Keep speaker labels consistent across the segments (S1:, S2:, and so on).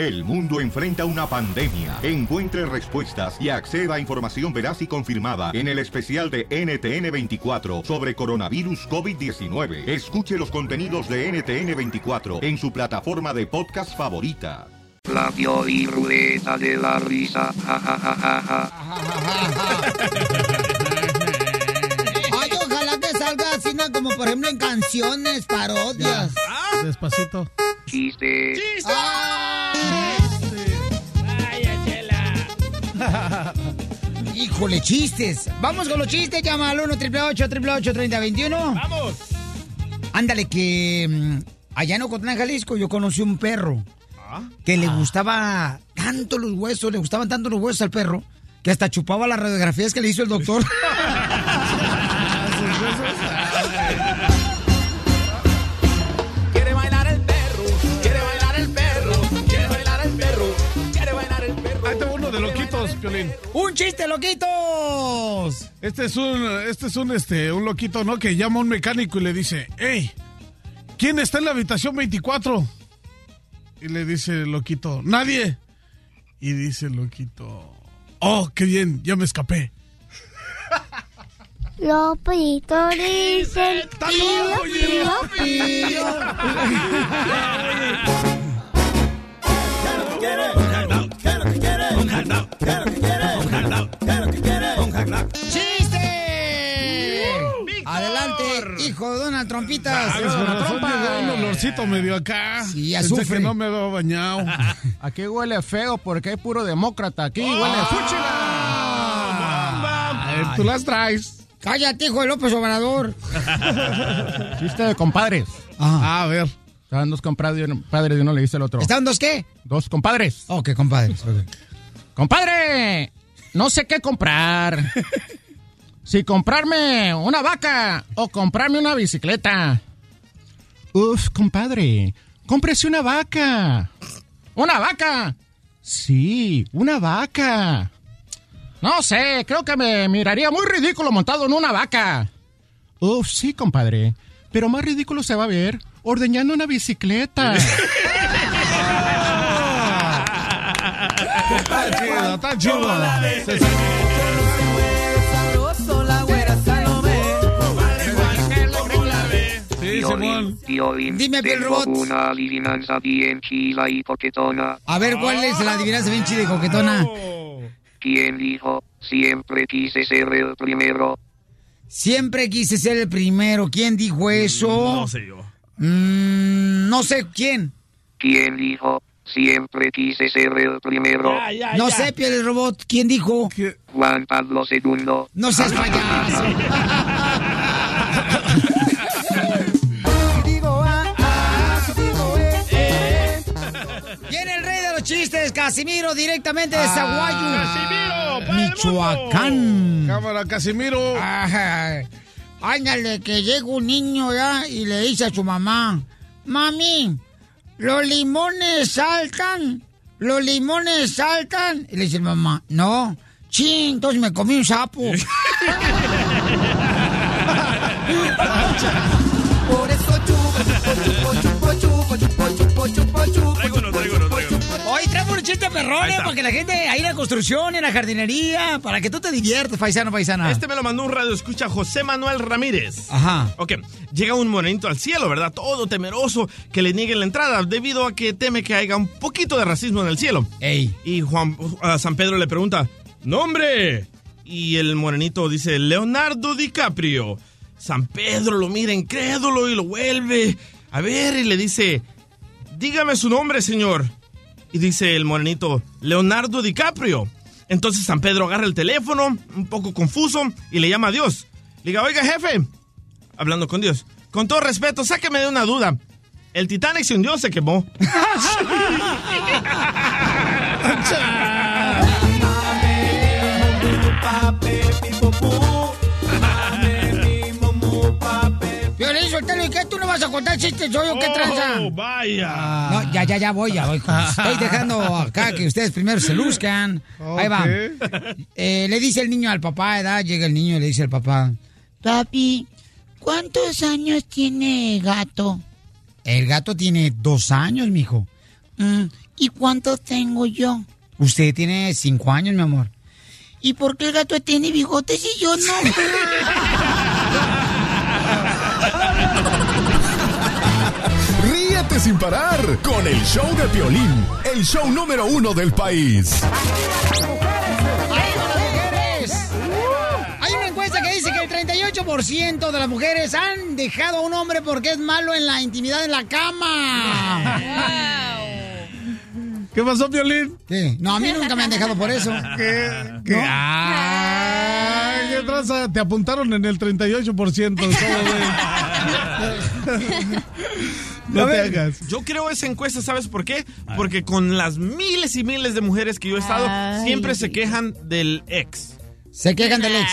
S1: El mundo enfrenta una pandemia. Encuentre respuestas y acceda a información veraz y confirmada en el especial de NTN24 sobre coronavirus COVID-19. Escuche los contenidos de NTN24 en su plataforma de podcast favorita.
S2: La y rueda de la risa. Ja, ja, ja, ja, ja.
S3: Ay, ojalá que salga así, ¿no? como por ejemplo en canciones, parodias.
S4: Despacito.
S2: Chiste.
S3: Híjole, chistes. Vamos con los chistes. Llama al 1 888 3021
S5: ¡Vamos!
S3: Ándale, que mm, allá en Ocotlán, Jalisco, yo conocí un perro que le gustaba tanto los huesos, le gustaban tanto los huesos al perro, que hasta chupaba las radiografías que le hizo el doctor.
S4: Piolín.
S3: ¡Un chiste, loquitos!
S4: Este es un, este es un, este, un loquito, ¿no? Que llama a un mecánico y le dice, hey, ¿quién está en la habitación 24? Y le dice el loquito, nadie. Y dice el loquito, oh, qué bien, ya me escapé.
S6: Lopito dice pío, pío, pío.
S3: ¡Chiste! Trompitas.
S4: Llegó un olorcito medio acá.
S3: Sí,
S4: Pensé
S3: azufre.
S4: que no me había bañado.
S7: Aquí huele feo porque hay puro demócrata. Aquí huele a
S4: A ver, tú las traes.
S3: Cállate, hijo de López Obrador.
S7: Chiste de compadres.
S3: Ajá.
S4: A ver.
S7: Estaban dos compadres y uno- padres y uno le dice al otro.
S3: ¿Estaban dos qué?
S7: Dos compadres.
S3: Ok, compadres. ok.
S7: Compadre, no sé qué comprar. Si comprarme una vaca o comprarme una bicicleta. Uf, compadre, cómprese una vaca. ¿Una vaca? Sí, una vaca. No sé, creo que me miraría muy ridículo montado en una vaca. Uf, sí, compadre. Pero más ridículo se va a ver ordeñando una bicicleta.
S4: Está chido, está chido.
S3: Dime, Piel
S2: Tengo
S3: Robot.
S2: una adivinanza bien chila y coquetona.
S3: A ver, ¿cuál es la adivinanza bien chida y coquetona?
S2: ¿Quién dijo? Siempre quise ser el primero.
S3: Siempre quise ser el primero. ¿Quién dijo eso?
S5: No sé yo.
S3: Mm, no sé quién.
S2: ¿Quién dijo? Siempre quise ser el primero.
S5: Ya, ya,
S3: No
S5: ya.
S3: sé, Piel Robot. ¿Quién dijo?
S2: Juan Pablo II.
S3: No seas payaso. chistes, Casimiro, directamente de Zaguayo,
S5: ¡Casimiro! para el
S3: Michoacán.
S4: Cámara, Casimiro.
S3: Ajá. Ándale, que llega un niño ya y le dice a su mamá, mami, los limones saltan, los limones saltan. Y le dice la mamá, no, ching, entonces me comí un sapo.
S5: está.
S3: para que la gente ahí en la construcción, en la jardinería, para que tú te diviertas, paisano, paisana.
S5: Este me lo mandó un radio escucha José Manuel Ramírez.
S3: Ajá.
S5: Ok, llega un morenito al cielo, ¿verdad? Todo temeroso que le nieguen la entrada debido a que teme que haya un poquito de racismo en el cielo.
S3: Ey.
S5: Y Juan a San Pedro le pregunta, ¡Nombre! Y el morenito dice, Leonardo DiCaprio. San Pedro lo mira incrédulo y lo vuelve a ver y le dice, dígame su nombre, señor. Y dice el morenito, Leonardo DiCaprio. Entonces San Pedro agarra el teléfono, un poco confuso, y le llama a Dios. Le diga, oiga, jefe, hablando con Dios, con todo respeto, sáqueme de una duda. El Titanic se hundió se quemó.
S3: vas a contar chistes? ¿Soy yo qué tranza?
S5: Oh, vaya.
S3: No, ya, ya, ya voy, ya voy. Estoy dejando acá que ustedes primero se luzcan. Ahí va. Eh, le dice el niño al papá, edad, llega el niño y le dice al papá, Papi, ¿cuántos años tiene gato? El gato tiene dos años, mijo. "Mm, ¿y cuánto tengo yo? Usted tiene cinco años, mi amor. ¿Y por qué el gato tiene bigotes y yo no?
S8: sin parar con el show de Piolín, el show número uno del país.
S3: Hay una encuesta que dice que el 38% de las mujeres han dejado a un hombre porque es malo en la intimidad en la cama.
S4: ¿Qué pasó, Piolín?
S3: ¿Qué? No, a mí nunca me han dejado por eso.
S4: ¿Qué? ¿Qué?
S3: ¿No?
S4: Ay, ¿qué traza? Te apuntaron en el 38%. ¿cómo ves? No te hagas.
S5: Yo creo esa encuesta, ¿sabes por qué? Porque con las miles y miles de mujeres que yo he estado,
S9: Ay.
S5: siempre se quejan del ex.
S3: Se quejan del ex.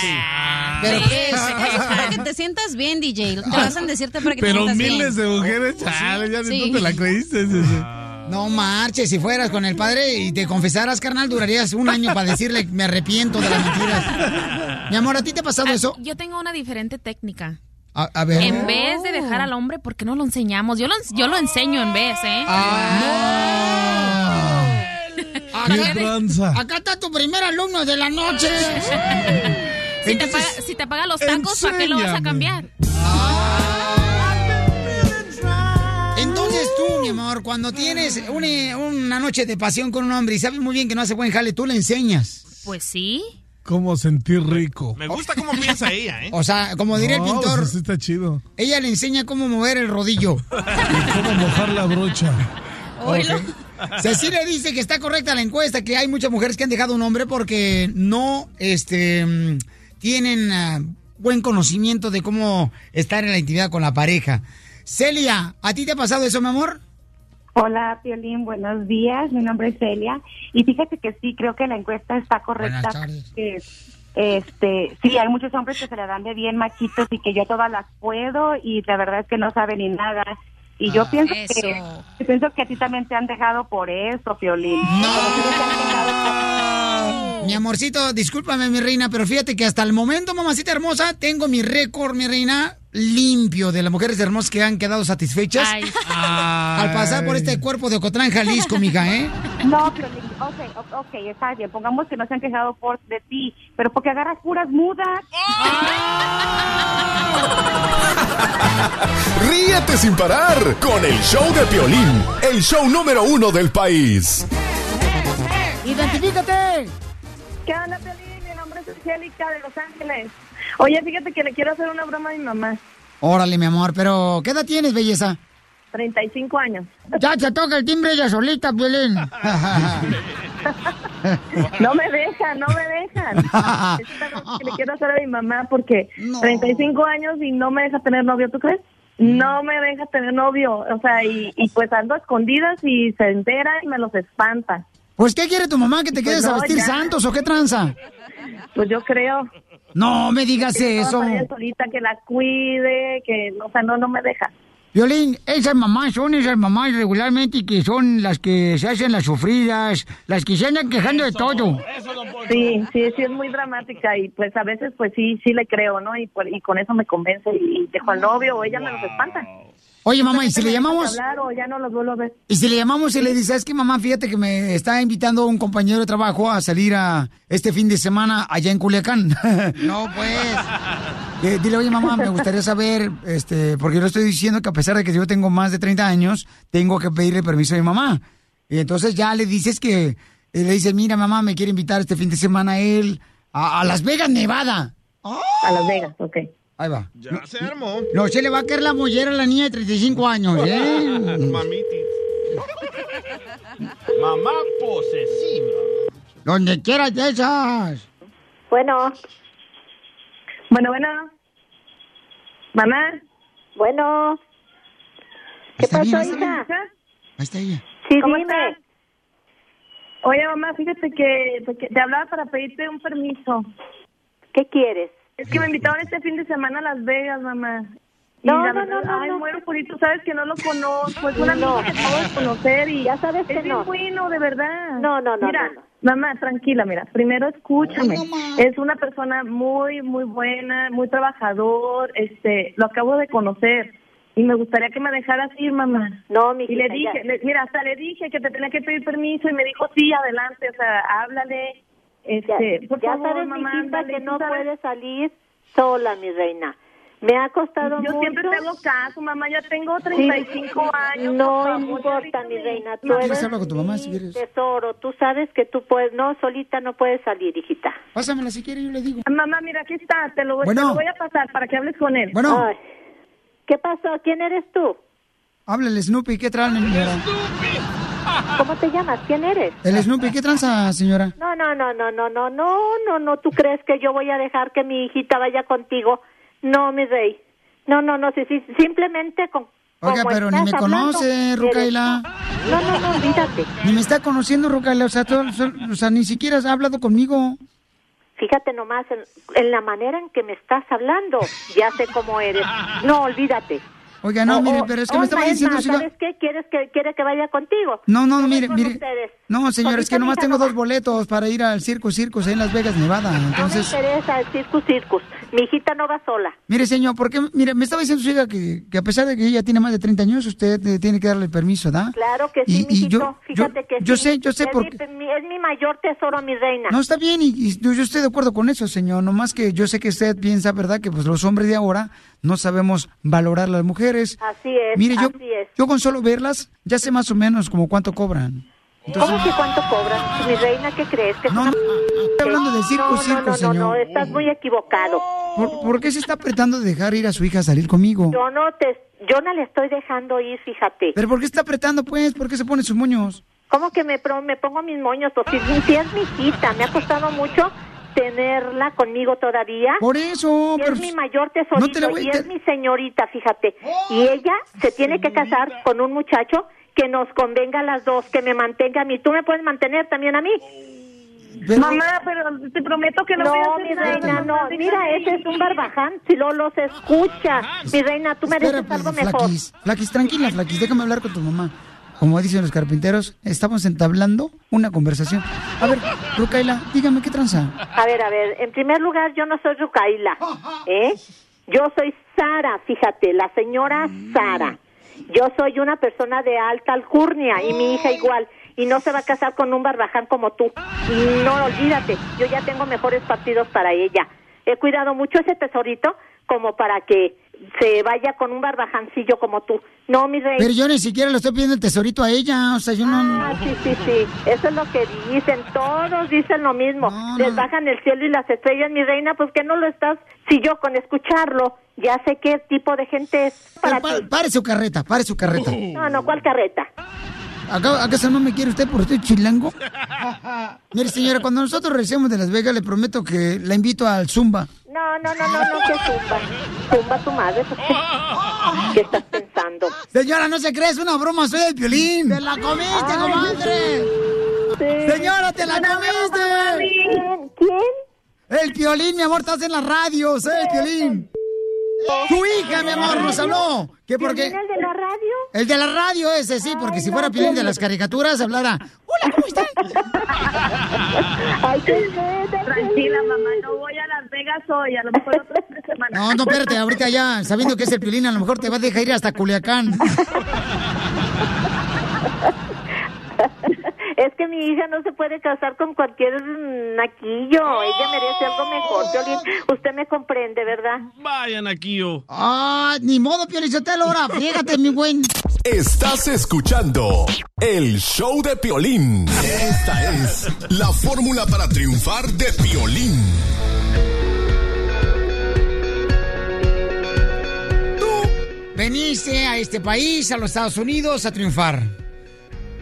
S3: ¿Pero
S9: Sí, para que te sientas bien, DJ. Te vas a decirte para que te
S4: Pero
S9: sientas
S4: miles
S9: bien.
S4: de mujeres, chale, ya
S9: Sí.
S4: tú te la creíste. sí, sí.
S3: No marches, si fueras con el padre y te confesaras, carnal, durarías un año para decirle me arrepiento de las mentiras. Mi amor, ¿a ti te ha pasado eso?
S10: Yo tengo una diferente técnica.
S3: A, a ver.
S10: En vez de dejar al hombre, ¿por qué no lo enseñamos? Yo lo, yo lo enseño en vez, ¿eh?
S3: Acá,
S4: ¡Qué tranza!
S3: acá está tu primer alumno de la noche.
S10: Si te,
S3: Entonces-
S10: paga, si te paga los tacos, ¿para qué lo vas a cambiar?
S3: Entonces tú, mi amor, cuando tienes una, una noche de pasión con un hombre y sabes muy bien que no hace buen jale, tú le enseñas.
S10: Pues sí.
S4: ¿Cómo sentir rico?
S5: Me gusta cómo piensa ella, ¿eh?
S3: O sea, como diría el pintor,
S4: pues está chido.
S3: ella le enseña cómo mover el rodillo.
S4: Y cómo mojar la brocha.
S10: Oílo.
S3: Cecilia dice que está correcta la encuesta, que hay muchas mujeres que han dejado un hombre porque no este, mm, tienen ah, buen conocimiento de cómo estar en la intimidad con la pareja. Celia, ¿a ti te ha pasado eso, mi amor?
S11: Hola, Piolín, buenos días. Mi nombre es Celia. Y fíjate que sí, creo que la encuesta está correcta. Este, sí, hay muchos hombres que se le dan de bien machitos y que yo todas las puedo y la verdad es que no saben ni nada. Y yo
S3: Ah,
S11: pienso
S10: eso.
S11: que pienso que a ti también te han dejado por eso, Piolín. Por-
S3: Mi amorcito, discúlpame, mi reina, pero fíjate que hasta el momento, mamacita hermosa, tengo mi récord, mi reina, limpio de las mujeres hermosas que han quedado satisfechas
S10: Ay,
S3: al pasar por este cuerpo de Ocotlán, Jalisco, mija, ¿eh?
S11: No, Piolín, ok, ok, está bien. Pongamos que no se han quejado por de ti, pero porque agarras puras mudas.
S8: Ríete sin parar con el show de Piolín, el show número uno del país.
S3: ¡Identifícate!
S12: ¿Qué onda, Piolín? Mi nombre es Angélica de Los Ángeles. Oye, fíjate que le quiero hacer una broma a mi mamá.
S3: Órale, mi amor, pero ¿qué edad tienes, belleza?
S12: 35 años.
S3: Ya se toca el timbre ella solita, Violín.
S12: No me dejan, no me dejan. Es una broma que le quiero hacer a mi mamá porque
S3: No.
S12: 35 años y no me deja tener novio, ¿tú crees? No me deja tener novio, o sea, y, y pues ando a escondidas y se entera y me los espanta.
S3: Pues, ¿qué quiere tu mamá? ¿Que te
S12: Pues
S3: quedes a
S12: no,
S3: vestir
S12: ya.
S3: santos o qué tranza?
S12: Pues yo creo.
S3: No me digas
S12: que
S3: eso.
S12: solita que la cuide, que, o sea, no, no me deja.
S3: Violín, esas mamás son esas mamás regularmente que son las que se hacen las sufridas, las que se andan quejando de todo.
S12: Sí, sí, sí es muy dramática y pues a veces pues sí, sí le creo, ¿no? Y con eso me convence y, y dejo al novio o ella me los espanta.
S3: Oye, mamá, ¿y si le llamamos?
S12: hablar o ya no los vuelvo a ver.
S3: Y si le llamamos y le dices, es que mamá, fíjate que me está invitando un compañero de trabajo a salir a este fin de semana allá en Culiacán. no, pues. Eh, dile, oye, mamá, me gustaría saber, este, porque yo le estoy diciendo que a pesar de que yo tengo más de 30 años, tengo que pedirle permiso a mi mamá. Y entonces ya le dices que, eh, le dices, mira, mamá, me quiere invitar este fin de semana a él a, a Las Vegas, Nevada.
S12: A Las Vegas, ok.
S3: Ahí va.
S5: Ya se armó.
S3: No se le va a caer la mollera a la niña de 35 años, ¿eh?
S5: Mamitis. Mamá posesiva.
S3: Donde quieras de esas.
S12: Bueno. Bueno, bueno. Mamá.
S6: Bueno,
S3: ¿Qué
S6: pasó,
S12: ¿Hija?
S6: hija?
S3: Ahí está ella.
S6: sí,
S12: ¿Cómo
S6: dime.
S12: estás? Oye, mamá, fíjate que, que te hablaba para pedirte un permiso.
S6: ¿Qué quieres?
S12: Es que me invitaron este fin de semana a Las Vegas, mamá. Y
S6: No, no, no, no,
S12: Ay,
S6: no.
S12: muero por ir. Tú sabes que no lo conozco. Es un amigo
S6: No.
S12: que acabo de conocer y
S6: Ya sabes que
S12: es bien
S6: no.
S12: bueno, de verdad.
S6: No, no, no,
S12: Mira,
S6: no, no.
S12: mamá, tranquila, mira. Primero escúchame. Es una persona muy, muy buena, muy trabajador. Este, lo acabo de conocer.
S13: y me gustaría que me dejaras ir, mamá.
S6: No, mi
S13: Y le dije, le- mira, hasta le dije que te tenía que pedir permiso y me dijo, sí, adelante, o sea, háblale. Este, por
S6: ya
S13: favor,
S6: sabes,
S13: mamá,
S6: mijita, que no
S13: sabes.
S6: puedes salir sola, mi reina. Me ha costado
S13: Yo
S6: mucho.
S13: siempre te hago caso, mamá, ya tengo 35 años.
S6: No importa, mi reina. Tú
S3: ¿Quieres
S6: eres
S3: hablar con tu mamá si quieres?
S6: tesoro. Tú sabes que tú puedes, no, solita no puedes salir, hijita.
S3: Pásamela si quieres, yo le digo.
S13: Mamá, mira, aquí está, te lo, voy-
S3: Bueno.
S13: te lo voy a pasar para que hables con él.
S3: Bueno.
S6: Ay, ¿Qué pasó? ¿Quién eres tú?
S3: Háblale, Snoopy, ¿qué traen, señora?
S6: ¿Cómo te llamas? ¿Quién eres?
S3: El Snoopy, ¿qué tranza, señora?
S6: No, no, no, no, no, no, no, no, no. ¿Tú crees que yo voy a dejar que mi hijita vaya contigo? No, mi rey. No, no, no, sí, sí, simplemente con.
S3: Oiga, pero ni me
S6: hablando,
S3: conoce, Rucaila.
S6: No, no, no, olvídate.
S3: Ni me está conociendo, Rucaila. O sea, todo- o sea, ni siquiera has hablado conmigo.
S6: Fíjate nomás en, en la manera en que me estás hablando. Ya sé cómo eres. No, olvídate.
S3: Oiga, no,
S6: O-
S3: mire, pero es que me estaba
S6: es
S3: diciendo hija-
S6: ¿Sabes qué? ¿Quieres que, quiere que vaya contigo?
S3: No, no,
S6: Ve
S3: mire, mire.
S6: ustedes.
S3: No, señor, es que nomás tengo
S6: no
S3: dos boletos para ir al Circo Circus ahí en Las Vegas, Nevada. Entonces,
S6: No me interesa el circus, circus. Mi hijita no va sola.
S3: mire, señor, porque, mire, me estaba diciendo su hija que, que a pesar de que ella tiene más de 30 años, usted eh, tiene que darle permiso, ¿da?
S6: Claro que sí,
S3: Y- y
S6: mijito.
S3: yo-
S6: Fíjate
S3: yo-
S6: que
S3: yo
S6: sí.
S3: sé, yo sé
S6: es
S3: porque-
S6: Mi, mi- es mi mayor tesoro, mi reina.
S3: No, está bien, y, y yo, yo estoy de acuerdo con eso, señor. Nomás que yo sé que usted piensa, ¿verdad?, que pues los hombres de ahora no sabemos valorar las mujeres.
S6: Así es,
S3: Mire, yo,
S6: así es.
S3: yo con solo verlas, ya sé más o menos como cuánto cobran.
S6: ¿Cómo que cuánto cobras? Mi reina, ¿qué crees? Que es una-
S3: Estoy hablando de circo,
S6: no, no,
S3: circo,
S6: no, no,
S3: señor.
S6: no, estás muy equivocado.
S3: ¿Por, por qué se está apretando de dejar ir a su hija a salir conmigo?
S6: Yo no te, yo no le estoy dejando ir, fíjate.
S3: ¿Pero por qué está apretando, pues? ¿Por qué se pone sus moños?
S6: ¿Cómo que me, me pongo mis moños? Pues si, si es mi hijita, me ha costado mucho tenerla conmigo todavía.
S3: Por eso,
S6: Y
S3: pero-
S6: es mi mayor tesorito
S3: No te la voy-
S6: y es mi señorita, fíjate. Y ella se tiene que casar con un muchacho que nos convenga a las dos, que me mantenga a mí. ¿Tú me puedes mantener también a mí?
S13: Mamá, pero te prometo que no,
S6: No,
S13: voy a hacer
S6: mi
S13: nada,
S6: reina, no.
S13: mamá,
S6: Mira, ese es un barbaján. Si lo los escucha. Mi reina, tú mereces
S3: Espera,
S6: algo mejor.
S3: Flaquis, Flaquis, tranquila, Flaquis, déjame hablar con tu mamá. Como dicen los carpinteros, estamos entablando una conversación. A ver, Rucaila, dígame qué tranza.
S6: A ver, a ver, en primer lugar, yo no soy Rucaila, ¿eh? Yo soy Sara, fíjate, la señora Sara. Yo soy una persona de alta alcurnia y mi hija igual. Y no se va a casar con un barbaján como tú. Y no, olvídate, yo ya tengo mejores partidos para ella. He cuidado mucho ese tesorito como para que se vaya con un barbajancillo como tú. No, mi rey.
S3: Pero yo ni siquiera le estoy pidiendo el tesorito a ella, o sea, yo no...
S6: Ah, sí, sí, sí. Eso es lo que dicen. Todos dicen lo mismo. Les bajan el cielo y las estrellas, mi reina. Pues que no lo estás. Si yo con escucharlo ya sé qué tipo de gente es para
S3: Pa-
S6: ti.
S3: pare su carreta, pare su carreta.
S6: No, no, ¿cuál carreta?
S3: ¿Acá, ¿Acaso no me quiere usted por usted chilango? Mire, señora, cuando nosotros regresemos de Las Vegas, le prometo que la invito al Zumba.
S6: No, no, no, no, no, que zumba. Zumba tu madre. ¿qué- ¿Qué estás pensando?
S3: Señora, no se cree, es una broma, soy el violín. ¡Te la comiste,
S6: Ay,
S3: comadre! Señora, te la comiste.
S6: ¿Quién? ¿Quién?
S3: El violín, mi amor, estás en la radio, soy el violín. Tu hija, mi amor, nos habló. ¿Qué por qué?
S6: ¿Violín, el de la radio?
S3: El de la radio ese, sí, porque si fuera Piolín de las caricaturas, hablara. Hola, ¿cómo están?
S6: Ay, qué
S13: Tranquila, mamá, no voy a Las Vegas hoy, a lo mejor otras tres semanas.
S3: No, no, espérate, ahorita ya, sabiendo que es el Piolín, a lo mejor te vas a dejar ir hasta Culiacán.
S6: Es que mi hija no se puede casar con cualquier naquillo. Ella merece algo mejor. Violín, usted me comprende, ¿verdad?
S5: Vayan aquí yo.
S3: Ah, ni modo, Piolichotelo, ahora, fíjate, mi buen.
S8: Estás escuchando el show de Piolín. Esta es la fórmula para triunfar de Piolín.
S3: Veniste a este país, a los Estados Unidos, a triunfar.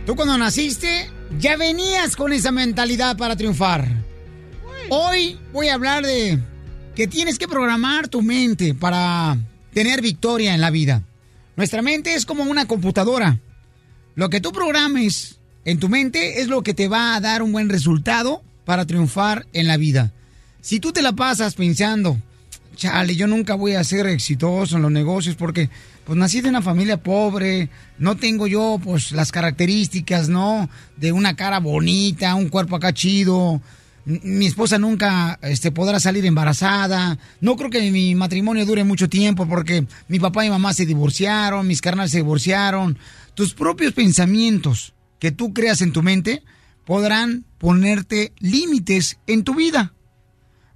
S3: Tú cuando naciste, ya venías con esa mentalidad para triunfar. Hoy voy a hablar de que tienes que programar tu mente para tener victoria en la vida. Nuestra mente es como una computadora. Lo que tú programes en tu mente es lo que te va a dar un buen resultado para triunfar en la vida. Si tú te la pasas pensando, chale, yo nunca voy a ser exitoso en los negocios porque pues nací de una familia pobre, no tengo yo pues las características, ¿no? De una cara bonita, un cuerpo acá chido. "M- mi esposa nunca este, podrá salir embarazada, no creo que mi matrimonio dure mucho tiempo porque mi papá y mamá se divorciaron, mis carnales se divorciaron. Tus propios pensamientos que tú creas en tu mente podrán ponerte límites en tu vida.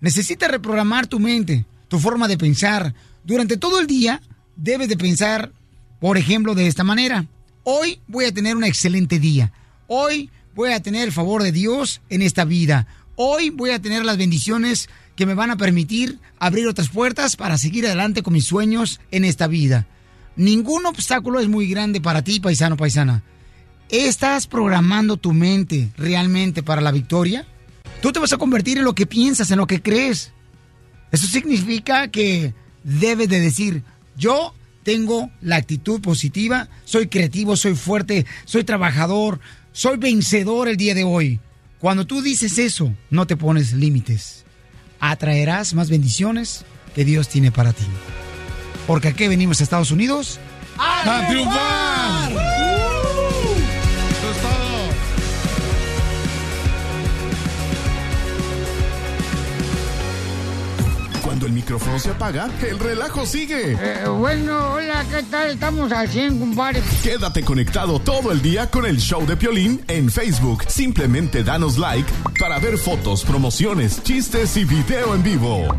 S3: Necesitas reprogramar tu mente, tu forma de pensar. Durante todo el día debes de pensar, por ejemplo, de esta manera. Hoy voy a tener un excelente día. Hoy voy a tener el favor de Dios en esta vida. Hoy voy a tener las bendiciones que me van a permitir abrir otras puertas para seguir adelante con mis sueños en esta vida. Ningún obstáculo es muy grande para ti, paisano, paisana. ¿Estás programando tu mente realmente para la victoria? Tú te vas a convertir en lo que piensas, en lo que crees. Eso significa que debes de decir, yo tengo la actitud positiva, soy creativo, soy fuerte, soy trabajador, soy vencedor el día de hoy. Cuando tú dices eso, no te pones límites. Atraerás más bendiciones que Dios tiene para ti. Porque aquí venimos a Estados Unidos
S4: ¡A triunfar!
S8: El micrófono se apaga, el relajo sigue.
S3: Eh, bueno, hola, ¿qué tal? Estamos al 100, compadre.
S8: Quédate conectado todo el día con el show de Piolín en Facebook. Simplemente danos like para ver fotos, promociones, chistes y video en vivo.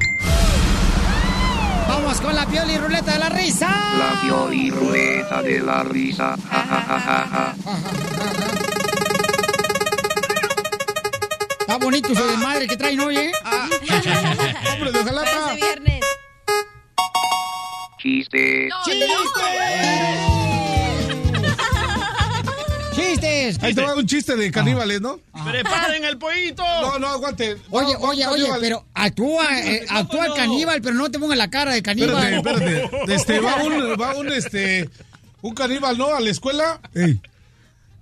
S3: Vamos con la pioli ruleta de la risa.
S2: La Pioli Ruleta de la Risa. Ja, ja, ja,
S3: Está bonito de madre que traen hoy, ¿eh?
S4: Hombre, de Jalapa.
S14: Parece viernes.
S2: Chiste.
S3: ¡Chistes!
S4: Ahí te va un chiste de caníbales, ¿no?
S5: ¡Preparen el pollito!
S4: No, no, aguante.
S3: Oye,
S4: No,
S3: oye, oye, pero actúa, eh, actúa el caníbal, pero no te ponga la cara de caníbal.
S4: Espérate, espérate. Este, va un, va un, este, un caníbal, ¿no? A la escuela.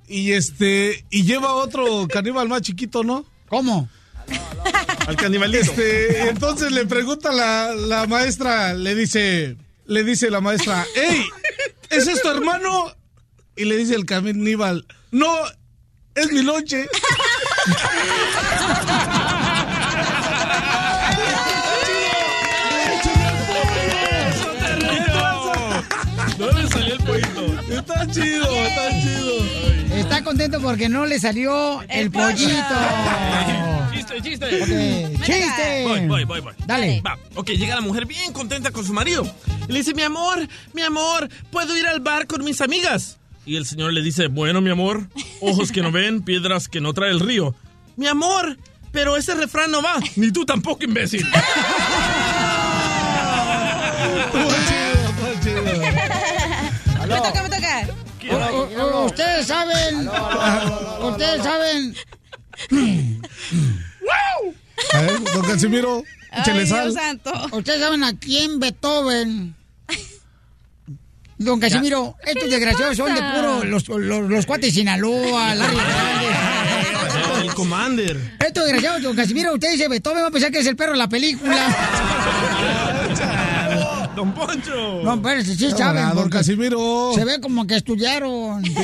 S4: Y este, y lleva otro caníbal más chiquito, ¿no?
S3: ¿Cómo?
S5: Al canibalito.
S4: Este, entonces le pregunta la, la maestra, le dice, le dice la maestra, ¡Ey! ¿Ese es tu hermano? Y le dice el caníbal, no, es mi lonche. Está chido, está chido.
S3: Está contento porque no le salió el pollito.
S5: Chiste, chiste.
S3: Ok, ¡Chiste!
S5: Voy, voy, voy, voy.
S3: Dale.
S5: Va, ok, llega la mujer bien contenta con su marido. Y le dice, mi amor, mi amor, ¿puedo ir al bar con mis amigas? Y el señor le dice, bueno, mi amor, ojos que no ven, piedras que no trae el río. Mi amor, pero ese refrán no va. Ni tú tampoco, imbécil.
S14: Me toca, me toca.
S3: O- o- Ustedes saben, ustedes saben,
S4: A ver, don Casimiro, échale sal.
S14: Santo.
S3: ustedes saben a quién Beethoven. Don Casimiro, estos desgraciados son de puro los, los, los cuates de Sinaloa, Larry Hernández.
S5: el commander.
S3: Estos desgraciados, don Casimiro, usted dice Beethoven, va a pensar que es el perro de la película.
S5: Don Poncho.
S3: No, pero sí, sí
S4: Ah,
S3: saben,
S4: don
S3: porque
S4: Casimiro.
S3: se ve como que estudiaron.
S4: Sí.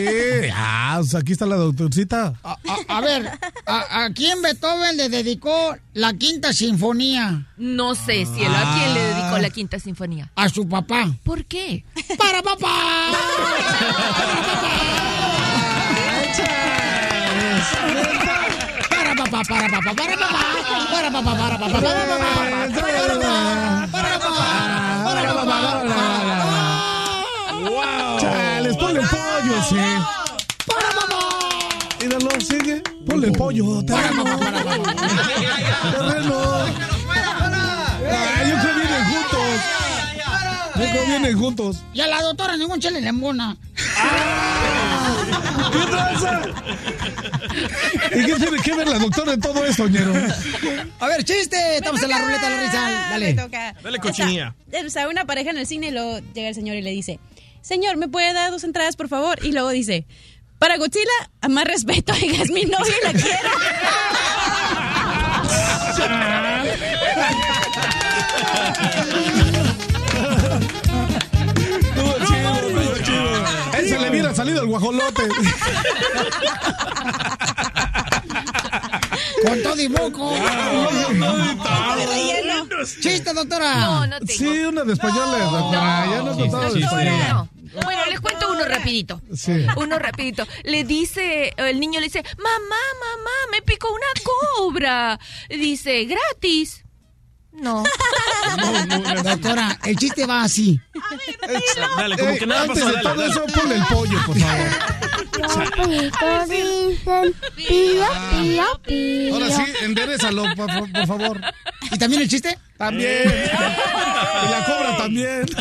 S4: Ah, pues aquí está la doctorcita.
S3: A, a- a ver, a, ¿a quién Beethoven le dedicó la quinta sinfonía?
S9: No sé, cielo, ¿a quién le dedicó la quinta sinfonía?
S3: A su papá.
S9: ¿Por qué?
S3: ¡Para papá! Para papá, para papá, para papá, para papá, para papá, para papá, para papá, para papá,
S4: ponle pollo, sí.
S3: para papá.
S4: Míralo, sigue. Ponle pollo. Terreno. Terreno. Ay, yo creo vienen juntos. Creo vienen juntos.
S3: Y a la doctora ningún chile le embona.
S4: ¿Qué tranza? ¿Y qué tiene que ver la doctora en todo esto, ñero?
S3: A ver, chiste. Estamos en la ruleta de la risa.
S14: Me
S3: Dale.
S14: toca.
S5: Dale, cochinilla.
S14: O sea, una pareja en el cine y luego llega el señor y le dice, señor, ¿me puede dar dos entradas, por favor? Y luego dice, para Godzilla, a más respeto, oiga, es mi novia y la quiero.
S4: Chido, ese le hubiera salido el guajolote.
S15: Con todo y moco. Chiste, doctora.
S9: No, no tengo.
S4: Sí, una de españoles, doctora. ya nos contaba de español.
S9: No. Bueno, les cuento uno rapidito.
S4: Sí.
S9: Uno rapidito. Le dice, el niño le dice, mamá, mamá, me picó una cobra. Dice, gratis. No.
S15: Doctora, el chiste va así.
S5: Dale, como que nada
S4: Antes
S5: pasó.
S4: de
S5: Dale,
S4: todo
S5: dale.
S4: eso, ponle el pollo, por favor. Ahora sí, enderezalo, por, por favor.
S15: ¿Y también el chiste?
S4: También. Y la cobra también.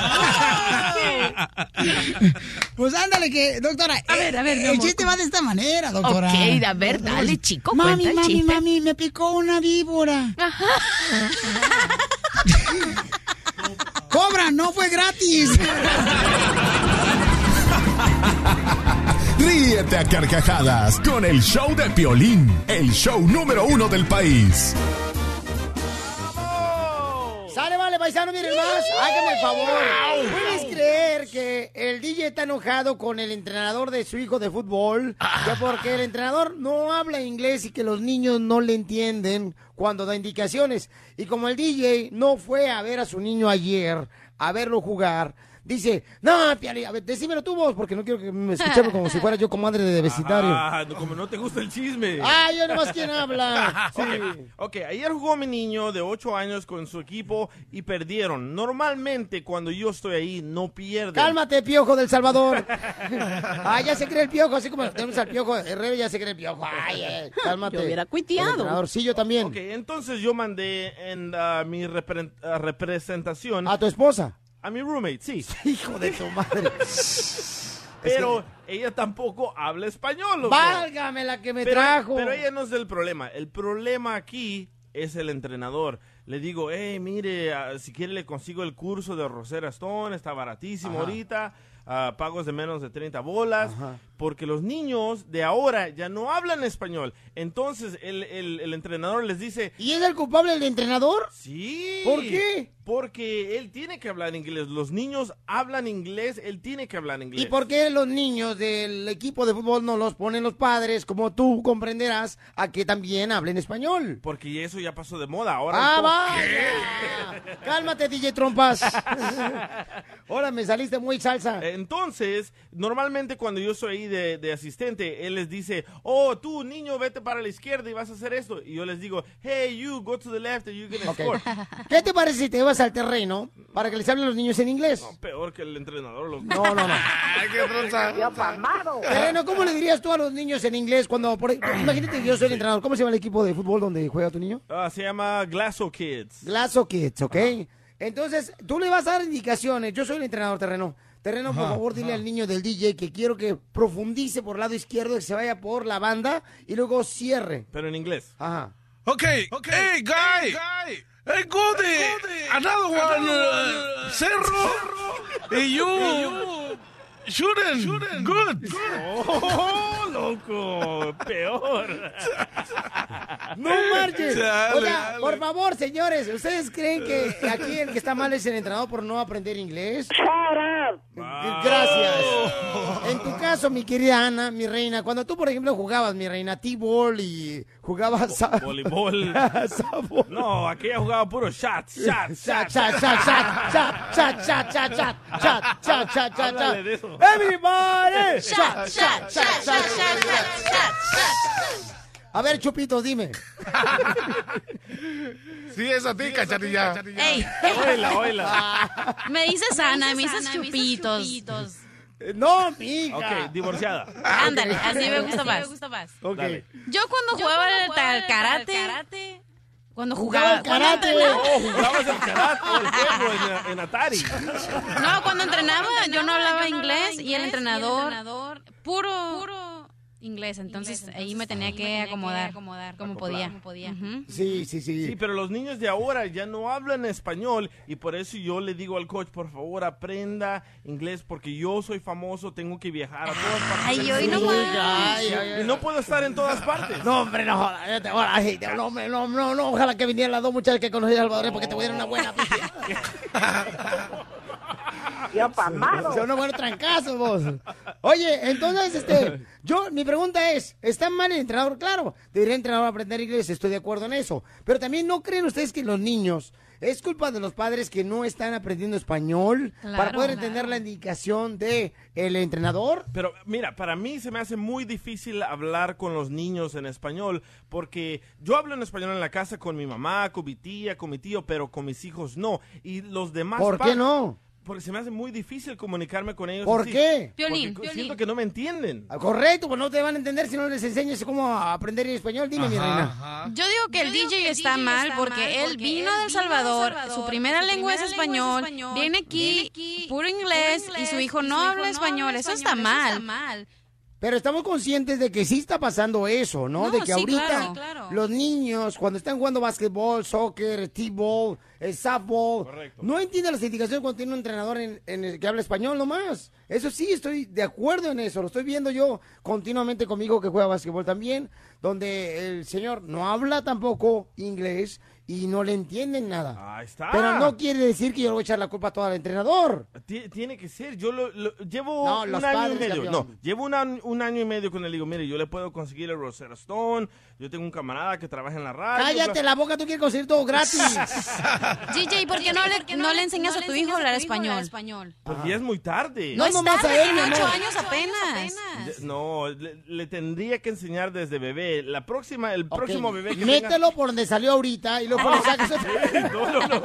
S15: Pues ándale que, doctora.
S9: A ver, a ver, mi
S15: El
S9: amor.
S15: chiste va de esta manera, doctora.
S9: Ok, a ver, dale, chico,
S15: Mami,
S9: cuenta el
S15: mami,
S9: chiste.
S15: mami, me picó una víbora. ¡Cobra! ¡No fue gratis!
S8: Ríete a carcajadas con el show de Piolín, el show número uno del país.
S15: Sale, vale, paisano, miren más. Hágame el favor. ¿Puedes creer que el DJ está enojado con el entrenador de su hijo de fútbol? Que porque el entrenador no habla inglés y que los niños no le entienden cuando da indicaciones. Y como el DJ no fue a ver a su niño ayer, a verlo jugar, dice, no, Piali, a ver, decímelo tú vos, porque no quiero que me escuchemos como si fuera yo comadre de vecindario.
S5: Ah, como no te gusta el chisme.
S15: Ah, yo nomás quién habla. Sí.
S5: Ok, ayer jugó mi niño de 8 años con su equipo y perdieron. Normalmente cuando yo estoy ahí no pierden.
S15: Cálmate, piojo del Salvador. Ah, ya se cree el piojo, así como tenemos al piojo Herrero, ya se cree el piojo. Ay, eh, cálmate.
S16: Yo hubiera
S15: El
S16: cuiteado.
S15: yo también.
S5: Ok, entonces yo mandé en ah, mi repre- representación
S15: A tu esposa.
S5: A mi roommate, sí.
S15: Hijo de tu madre.
S5: Pero ella tampoco habla español. loco.
S15: Válgame la que me
S5: pero,
S15: trajo.
S5: Pero ella no es el problema. El problema aquí es el entrenador. Le digo, hey, mire, ah, si quiere le consigo el curso de Rosera Stone, está baratísimo
S15: Ajá.
S5: ahorita, ah, pagos de menos de 30 bolas,
S15: Ajá.
S5: Porque los niños de ahora ya no hablan español. Entonces el, el- el entrenador les dice,
S15: ¿Y es el culpable el entrenador?
S5: sí.
S15: ¿Por qué?
S5: Porque él tiene que hablar inglés. Los niños hablan inglés, él tiene que hablar inglés.
S15: ¿Y por qué los niños del equipo de fútbol no los ponen los padres, como tú comprenderás, a que también hablen español?
S5: Porque eso ya pasó de moda. Ahora
S15: ¡Ah, vaya! Cálmate, DJ Trompas. Ahora me saliste muy salsa.
S5: Entonces, normalmente cuando yo soy ahí de, de asistente, él les dice, oh, tú, niño, vete para la izquierda y vas a hacer esto. Y yo les digo, hey, you, go to the left and you're gonna
S15: Ok.
S5: score.
S15: ¿Qué te parece si te vas al terreno para que les hablen los niños en inglés?
S5: Peor que el entrenador. loco.
S15: No, no, no. Terreno, ¿cómo le dirías tú a los niños en inglés cuando... por- imagínate que yo soy el entrenador. ¿Cómo se llama el equipo de fútbol donde juega tu niño?
S5: Ah, se llama Glasso Kids.
S15: Glasso Kids, ¿ok? Entonces, tú le vas a dar indicaciones. Yo soy el entrenador terreno. Terreno, por favor, dile
S4: ajá.
S15: al niño del DJ que quiero que profundice por el lado izquierdo, que se vaya por la banda y luego cierre.
S5: Pero en inglés.
S15: Ajá.
S4: Ok, hey, guy. Hey, Goody. Another one. uh, cerro. Y you. Shooting. Good.
S5: ¡Oh, loco! Peor.
S15: ¡No marches!
S4: Dale,
S15: Oiga,
S4: dale.
S15: por favor, señores, ¿ustedes creen que aquí el que está mal es el entrenador por no aprender inglés? Gracias. En tu caso, mi querida Ana, mi reina, cuando tú, por ejemplo, jugabas, mi reina, T-ball y jugabas... sa-
S5: Voleibol. No, aquella jugaba puro shots, shots,
S15: Chat,
S5: shots.
S15: chat, chat, chat, chat, chat, chat, chat, chat, chat, chat, chat, chat,
S5: Háblale de eso.
S15: Everybody.
S9: Shot, shot, shot, shot, shot, shot, shot.
S15: A ver, Chupitos, dime.
S4: Sí, es a ti, cachanilla.
S9: Ey,
S5: Oila, oila.
S9: me dices Ana, me dices chupitos.
S15: Eh, No, mija.
S5: Ok, divorciada.
S9: Ándale, así me gusta más. Yo cuando jugaba el karate, cuando
S15: Jugaba
S9: jugaba,
S15: al
S9: cuando
S15: karate.
S5: Oh, jugabas el karate, el juego en, en Atari.
S9: No, cuando entrenaba yo no hablaba inglés y el entrenador puro puro inglés, entonces ahí me tenía que acomodar como podía. Ujú.
S15: Sí, sí, sí.
S5: Sí, pero los niños de ahora ya no hablan español y por eso yo le digo al coach, por favor, aprenda inglés porque yo soy famoso, tengo que viajar a todas partes.
S9: Ay, hoy no
S5: mundo.
S9: más.
S15: Ay, ay, ay.
S5: Y no puedo estar en todas partes.
S15: No, hombre, no No, no, no, no. Ojalá que vinieran las dos muchachas que conocí a Salvador porque te voy a dar una buena pizza.
S11: Ya pasmado.
S15: Son unos buenos trancazos, vos. Oye, entonces, este, yo, mi pregunta es, ¿está mal el entrenador? Claro, debería el entrenador aprender inglés, estoy de acuerdo en eso. Pero también, ¿no creen ustedes que los niños, es culpa de los padres que no están aprendiendo español para
S5: Claro.
S15: poder entender la indicación de el entrenador?
S5: Pero mira, para mí se me hace muy difícil hablar con los niños en español porque yo hablo en español en la casa con mi mamá, con mi tía, con mi tío, pero con mis hijos no. Y los demás...
S15: ¿Por qué no?
S5: Porque se me hace muy difícil comunicarme con ellos.
S15: ¿Por
S5: así.
S15: qué?
S5: Porque co- Siento que no me entienden.
S15: Ah, Correcto, pues no te van a entender si no les enseñas cómo aprender español. Dime, mi reina.
S9: Yo digo que el DJ está mal porque él vino de El Salvador, su primera lengua es español, viene aquí puro inglés y su hijo no habla español. Eso está mal.
S15: Pero estamos conscientes de que sí está pasando eso, ¿no?
S9: No,
S15: de que
S9: sí,
S15: ahorita
S9: claro, claro.
S15: los niños, cuando están jugando básquetbol, soccer, t-ball, eh, softball, no entienden las indicaciones cuando tiene un entrenador en, en el que habla español nomás. Eso sí, estoy de acuerdo en eso. Lo estoy viendo yo continuamente conmigo que juega básquetbol también, donde el señor no habla tampoco inglés y no le entienden nada.
S5: Ahí está.
S15: Pero no quiere decir que yo le voy a echar la culpa a todo al entrenador.
S5: Ti- Tiene que ser, yo lo, lo- llevo
S15: No,
S5: un
S15: los
S5: año y medio,
S15: campeón.
S5: no, llevo un, an- un año y medio con él, digo, mire, yo le puedo conseguir el Rosetta Stone, yo tengo un camarada que trabaja en la radio.
S15: Cállate
S5: bla-
S15: la boca, tú quieres conseguir todo gratis.
S9: DJ, ¿por qué no le, no le enseñas a tu hijo a hablar español?
S5: Porque ya es muy tarde.
S9: No es
S15: nomás
S9: tarde,
S15: a él,
S9: tiene
S15: mi
S9: ocho años apenas.
S5: No, le, le tendría que enseñar desde bebé. La próxima, el próximo bebé que
S15: Mételo por donde salió ahorita y luego lo sacas
S5: No, no, no.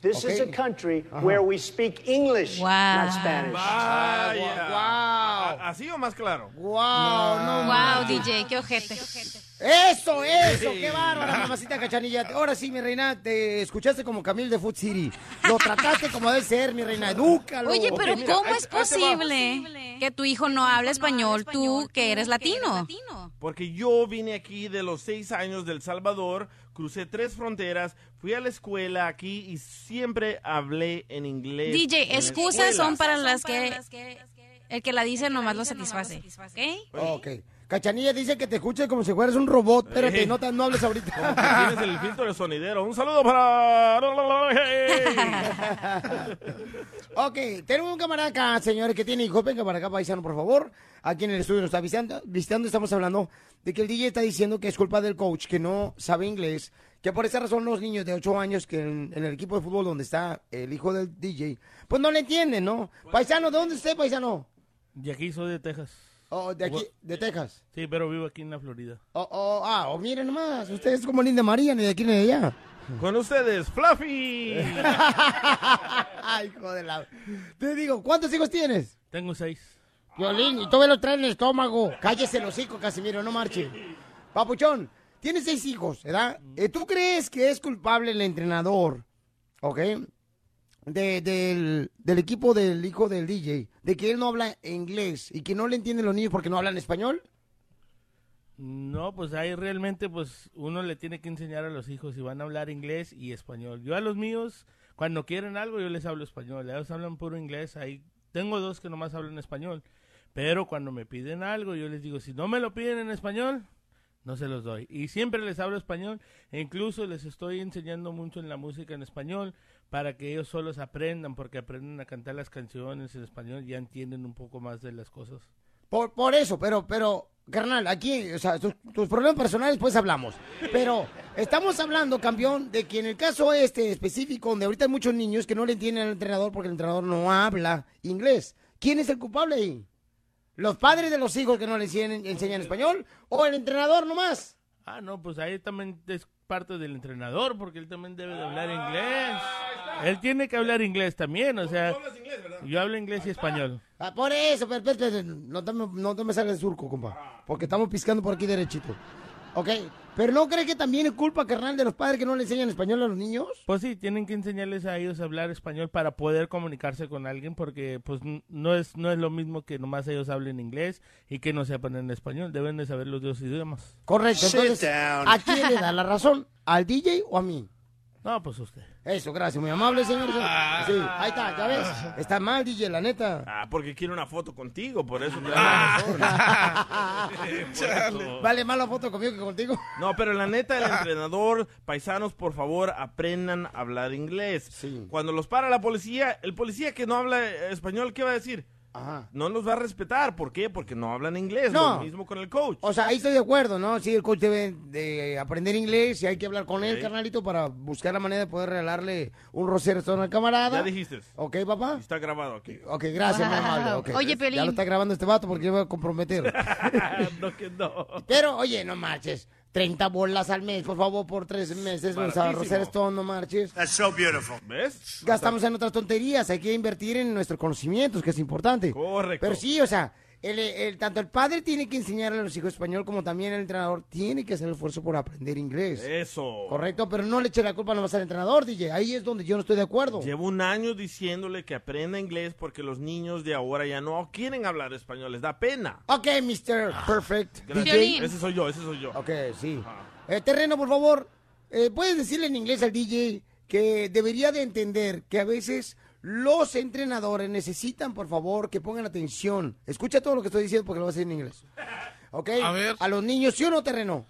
S17: This is a country where we speak English, not Spanish.
S5: Vaya.
S15: Wow.
S5: ¿Así o más claro?
S15: Wow, no.
S9: Wow, DJ, qué ojete.
S15: Eso, eso, qué bárbara, mamacita cachanilla. Ahora sí, mi reina, te escuchaste como Camil de Food City. Lo trataste como debe ser, mi reina, edúcalo.
S9: Oye, pero
S5: mira,
S9: ¿cómo es posible que tu hijo no hable español, tú que eres latino?
S5: Porque yo vine aquí de los seis años del Salvador, crucé tres fronteras, fui a la escuela aquí y siempre hablé en inglés. en
S9: DJ,
S5: la
S9: excusas son para las que el que la dice nomás lo satisface. ¿Ok?
S15: Ok. Cachanilla dice que te escuche como si fueras un robot. Espérate,
S5: Eh.
S15: no, te- no hables ahorita.
S5: Como que tienes el filtro de sonidero. Un saludo para...
S15: Ok, tenemos un camarada acá, señores, que tiene hijos. Venga para acá, paisano, por favor. Aquí en el estudio nos está visitando. visitando. Estamos hablando de que el DJ está diciendo que es culpa del coach, que no sabe inglés. Que por esa razón los niños de 8 años que en, en el equipo de fútbol donde está el hijo del DJ, pues no le entienden, ¿no? Paisano, ¿de dónde esté, paisano?
S18: De aquí soy de Texas.
S15: Oh, de aquí, de Texas.
S18: Sí, pero vivo aquí en la Florida.
S15: Oh, oh, ah, oh, miren nomás, usted es como Linda María, ni de aquí ni de allá.
S5: Con ustedes, Fluffy.
S15: Ay, hijo de la... Te digo, ¿cuántos hijos tienes?
S18: Tengo seis.
S15: Violín, y todavía lo trae en el estómago. Cállese el hocico, Casimiro, no marche. Papuchón, tienes seis hijos, ¿verdad? Eh, ¿Tú crees que es culpable el entrenador, ok? De- del, del equipo del hijo del DJ, de que él no habla inglés y que no le entienden los niños porque no hablan español?
S18: No, pues ahí realmente pues uno le tiene que enseñar a los hijos si van a hablar inglés y español. Yo a los míos, cuando quieren algo, yo les hablo español. Ellos hablan puro inglés. Tengo dos que nomás hablan español. Pero cuando me piden algo, yo les digo, si no me lo piden en español, no se los doy. Y siempre les hablo español e incluso les estoy enseñando mucho en la música en español para que ellos solos aprendan, porque aprenden a cantar las canciones en español y ya entienden un poco más de las cosas.
S15: Por, por eso, pero, pero, carnal, aquí, o sea, tus, tus problemas personales, pues hablamos. Pero estamos hablando, campeón, de que en el caso este específico, donde ahorita hay muchos niños que no le entienden al entrenador porque el entrenador no habla inglés. ¿Quién es el culpable ahí? ¿Los padres de los hijos que no le enseñan, enseñan español o el entrenador nomás?
S18: Ah, no, pues ahí también es parte del entrenador, porque él también debe de hablar inglés. Él tiene que hablar inglés también, o sea, yo hablo inglés y español.
S15: Ah, por eso, pero, pero, pero, no, te, me- no te me salgas de surco, compa. Porque estamos piscando por aquí derechito. ¿Ok? Pero ¿no cree que también es culpa, carnal, de los padres que no le enseñan español a los niños?
S18: Pues sí, tienen que enseñarles a ellos a hablar español para poder comunicarse con alguien, porque pues no es no es lo mismo que nomás ellos hablen inglés y que no sepan en español, deben de saber los dos idiomas.
S15: Correcto, entonces, ¿a quién le da la razón? ¿Al DJ o a mí?
S18: No, pues usted.
S15: Eso, gracias, muy amable, señor. Sí, ahí está, ya ves. Está mal, DJ, la neta.
S5: Ah, porque quiere una foto contigo, por eso. te
S15: Ah.
S5: Por eso.
S15: Vale más la foto conmigo que contigo.
S5: No, pero la neta, el entrenador, paisanos, por favor, aprendan a hablar inglés. Cuando los para la policía, el policía que no habla español, ¿qué va a decir? No los va a respetar. ¿Por qué? Porque no hablan inglés.
S15: No.
S5: Lo mismo con el coach.
S15: O sea, ahí estoy de acuerdo, ¿no? Sí, el coach debe de aprender inglés y hay que hablar con él, carnalito, para buscar la manera de poder regalarle un Rosero Stone al camarada.
S5: Ya dijiste.
S15: ¿Ok, papá?
S5: Está grabado aquí.
S15: Ok, gracias,
S14: Wow.
S15: amable. ok.
S14: Oye,
S15: Ya
S14: Piolín.
S15: lo está grabando este vato porque yo me voy a comprometer.
S5: no, que no.
S15: Pero, oye, no marches. 30 bolas al mes, por favor, por tres meses. No marches.
S19: That's so beautiful.
S5: ¿Ves?
S15: Gastamos en otras tonterías. Hay que invertir en nuestros conocimientos, que es importante.
S5: Correcto.
S15: Pero sí, o sea, el, el- tanto el padre tiene que enseñarle a los hijos español como también el entrenador tiene que hacer el esfuerzo por aprender inglés.
S5: Eso.
S15: Correcto, pero no le eche la culpa nomás al entrenador, DJ. Ahí es donde yo no estoy de acuerdo.
S5: Llevo un año diciéndole que aprenda inglés porque los niños de ahora ya no quieren hablar español. Les da pena.
S15: Ok, Mr. Perfect.
S5: Gracias.
S15: DJ.
S5: Ese soy yo, ese soy yo.
S15: Ok, sí. Eh, terreno, por favor, eh, ¿puedes decirle en inglés al DJ que debería de entender que a veces los entrenadores necesitan, por favor, que pongan atención? Escucha todo lo que estoy diciendo porque lo voy a decir en inglés. ¿Ok?
S4: A ver.
S15: A los niños, ¿sí o no, terreno?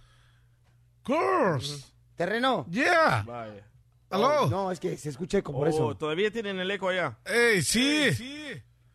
S4: Course.
S15: ¿Terreno?
S4: Yeah.
S5: Vaya.
S4: Aló.
S15: No, es que se escucha eco por
S5: Oh,
S15: eso.
S5: todavía tienen el eco allá.
S4: Ey, sí.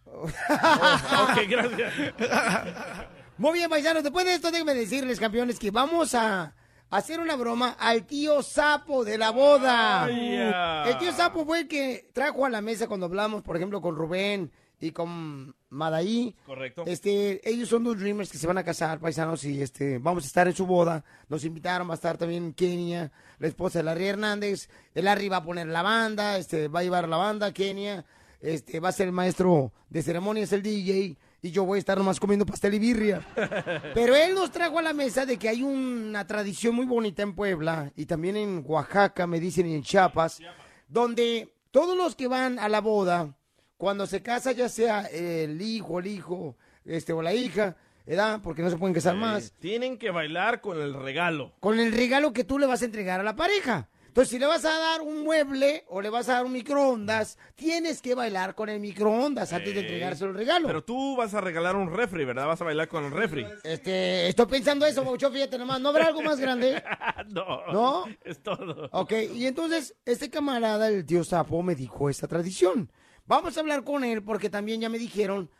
S5: ok, gracias.
S15: Muy bien, paisanos, después de esto déjenme decirles, campeones, que vamos a hacer una broma al tío Sapo de la boda.
S5: Ay.
S15: El tío Sapo fue el que trajo a la mesa cuando hablamos, por ejemplo, con Rubén y con Madaí.
S5: Correcto.
S15: Este, ellos son dos dreamers que se van a casar, paisanos, y este, vamos a estar en su boda. Nos invitaron, va a estar también Kenia, la esposa de Larry Hernández. El Larry va a poner la banda, este, va a llevar la banda, Kenia, este, va a ser el maestro de ceremonias, el DJ, y yo voy a estar nomás comiendo pastel y birria. Pero él nos trajo a la mesa de que hay una tradición muy bonita en Puebla y también en Oaxaca, me dicen, y en Chiapas, donde todos los que van a la boda, cuando se casa, ya sea el hijo, el hijo, este, o la hija, ¿verdad? Porque no se pueden casar más,
S5: Tienen que bailar con el regalo.
S15: con el regalo que tú le vas a entregar a la pareja. Entonces, si le vas a dar un mueble o le vas a dar un microondas, tienes que bailar con el microondas antes de entregárselo el regalo.
S5: Pero tú vas a regalar un refri, ¿verdad? Vas a bailar con el refri.
S15: Este, estoy pensando eso, Baucho, fíjate nomás. ¿No habrá algo más grande?
S5: no.
S15: ¿No?
S5: Es todo.
S15: Ok, y entonces este camarada, el tío Sapo, me dijo esta tradición. Vamos a hablar con él porque también ya me dijeron,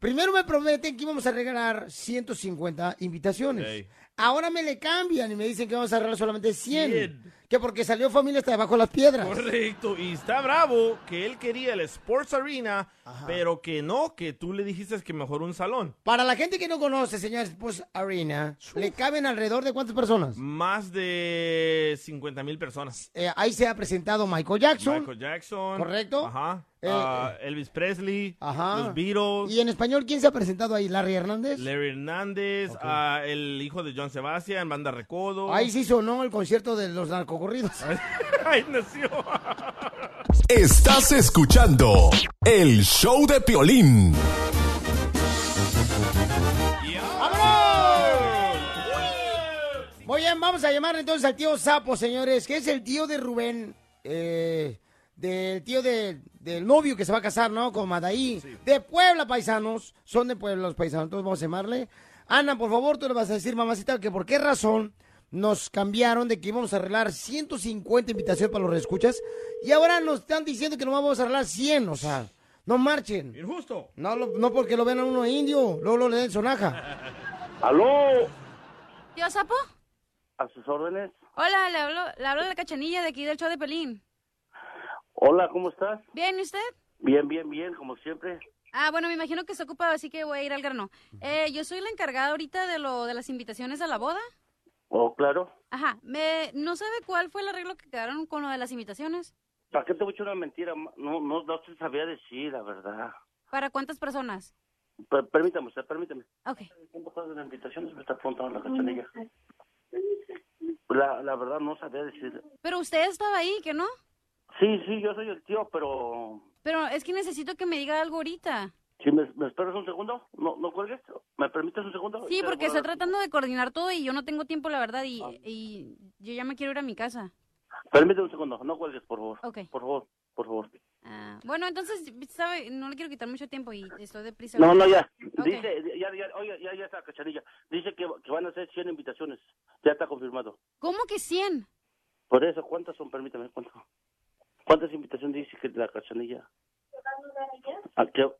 S15: primero me prometen que íbamos a regalar 150 invitaciones. Ahora me le cambian y me dicen que vamos a regalar solamente 100.
S5: 100.
S15: Que porque salió familia hasta debajo de las piedras.
S5: Correcto, y está bravo que él quería el Sports Arena, pero que no, que tú le dijiste que mejor un salón.
S15: Para la gente que no conoce, señor Sports Arena, ¿le caben alrededor de cuántas personas?
S5: Más de 50 mil personas.
S15: Eh, ahí se ha presentado Michael Jackson.
S5: Michael Jackson.
S15: ¿Correcto?
S5: Ajá.
S15: Eh,
S5: Ah, Elvis Presley.
S15: Ajá.
S5: Los Beatles.
S15: ¿Y en español quién se ha presentado ahí? ¿Larry Hernández?
S5: Larry Hernández. ah, el hijo de John Sebastian, Banda Recodo.
S15: Ahí sí sonó el concierto de los
S5: Ahí nació.
S8: Estás escuchando el show de Piolín.
S15: Muy bien, vamos a llamar entonces al tío Sapo, señores, que es el tío de Rubén, eh, del tío de- del novio que se va a casar, ¿no? Con Madaí. De Puebla, paisanos. Son de Puebla los paisanos, entonces vamos a llamarle. Ana, por favor, tú le vas a decir, mamacita, que por qué razón nos cambiaron de que íbamos a arreglar 150 invitaciones para los reescuchas y ahora nos están diciendo que no vamos a arreglar 100, o sea, no marchen.
S5: Injusto.
S15: No, lo- no porque lo ven a uno indio, luego lo le den sonaja.
S20: ¿Aló?
S14: ¿Tío Sapo?
S20: ¿A sus órdenes?
S14: Hola, le hablo, le hablo de la cachanilla de aquí del show de Pelín.
S20: Hola, ¿cómo estás?
S14: ¿Bien, y usted?
S20: Bien, bien, bien, como siempre.
S14: Ah, bueno, me imagino que se ocupa, así que voy a ir al grano. Eh, yo soy la encargada ahorita de lo de las invitaciones a la boda.
S20: Oh, claro.
S14: Ajá, me, ¿no sabe cuál fue el arreglo que quedaron con lo de las invitaciones?
S20: ¿Para qué te voy a una mentira? No, no, no te sabía decir, la verdad.
S14: ¿Para cuántas personas?
S20: Per- permítame, usted, permítame.
S14: Ok.
S20: ¿Cuánto pagas de invitaciones? Me está preguntando la cachanilla. La, la verdad no sabía decir.
S14: Pero usted estaba ahí, ¿que no?
S20: Sí, sí, yo soy el tío, pero...
S14: Pero es que necesito que me diga algo ahorita.
S20: Si me, me esperas un segundo, no, no cuelgues. ¿Me permites un segundo?
S14: Sí, porque estoy tratando de coordinar todo y yo no tengo tiempo, la verdad, y, y yo ya me quiero ir a mi casa.
S20: Permíteme un segundo, no cuelgues, por favor.
S9: Ok.
S20: Por favor, por favor.
S9: Ah, bueno, entonces, ¿sabe? No le quiero quitar mucho tiempo y estoy deprisa.
S20: No, no, ya. Dice, ya, ya, oye, ya, ya está, cachanilla. Dice que, que van a hacer 100 invitaciones. Ya está confirmado.
S9: ¿Cómo que 100?
S20: Por eso, ¿cuántas son? Permítame, ¿cuántas? ¿Cuántas invitaciones dice que la cachanilla? ¿A qué?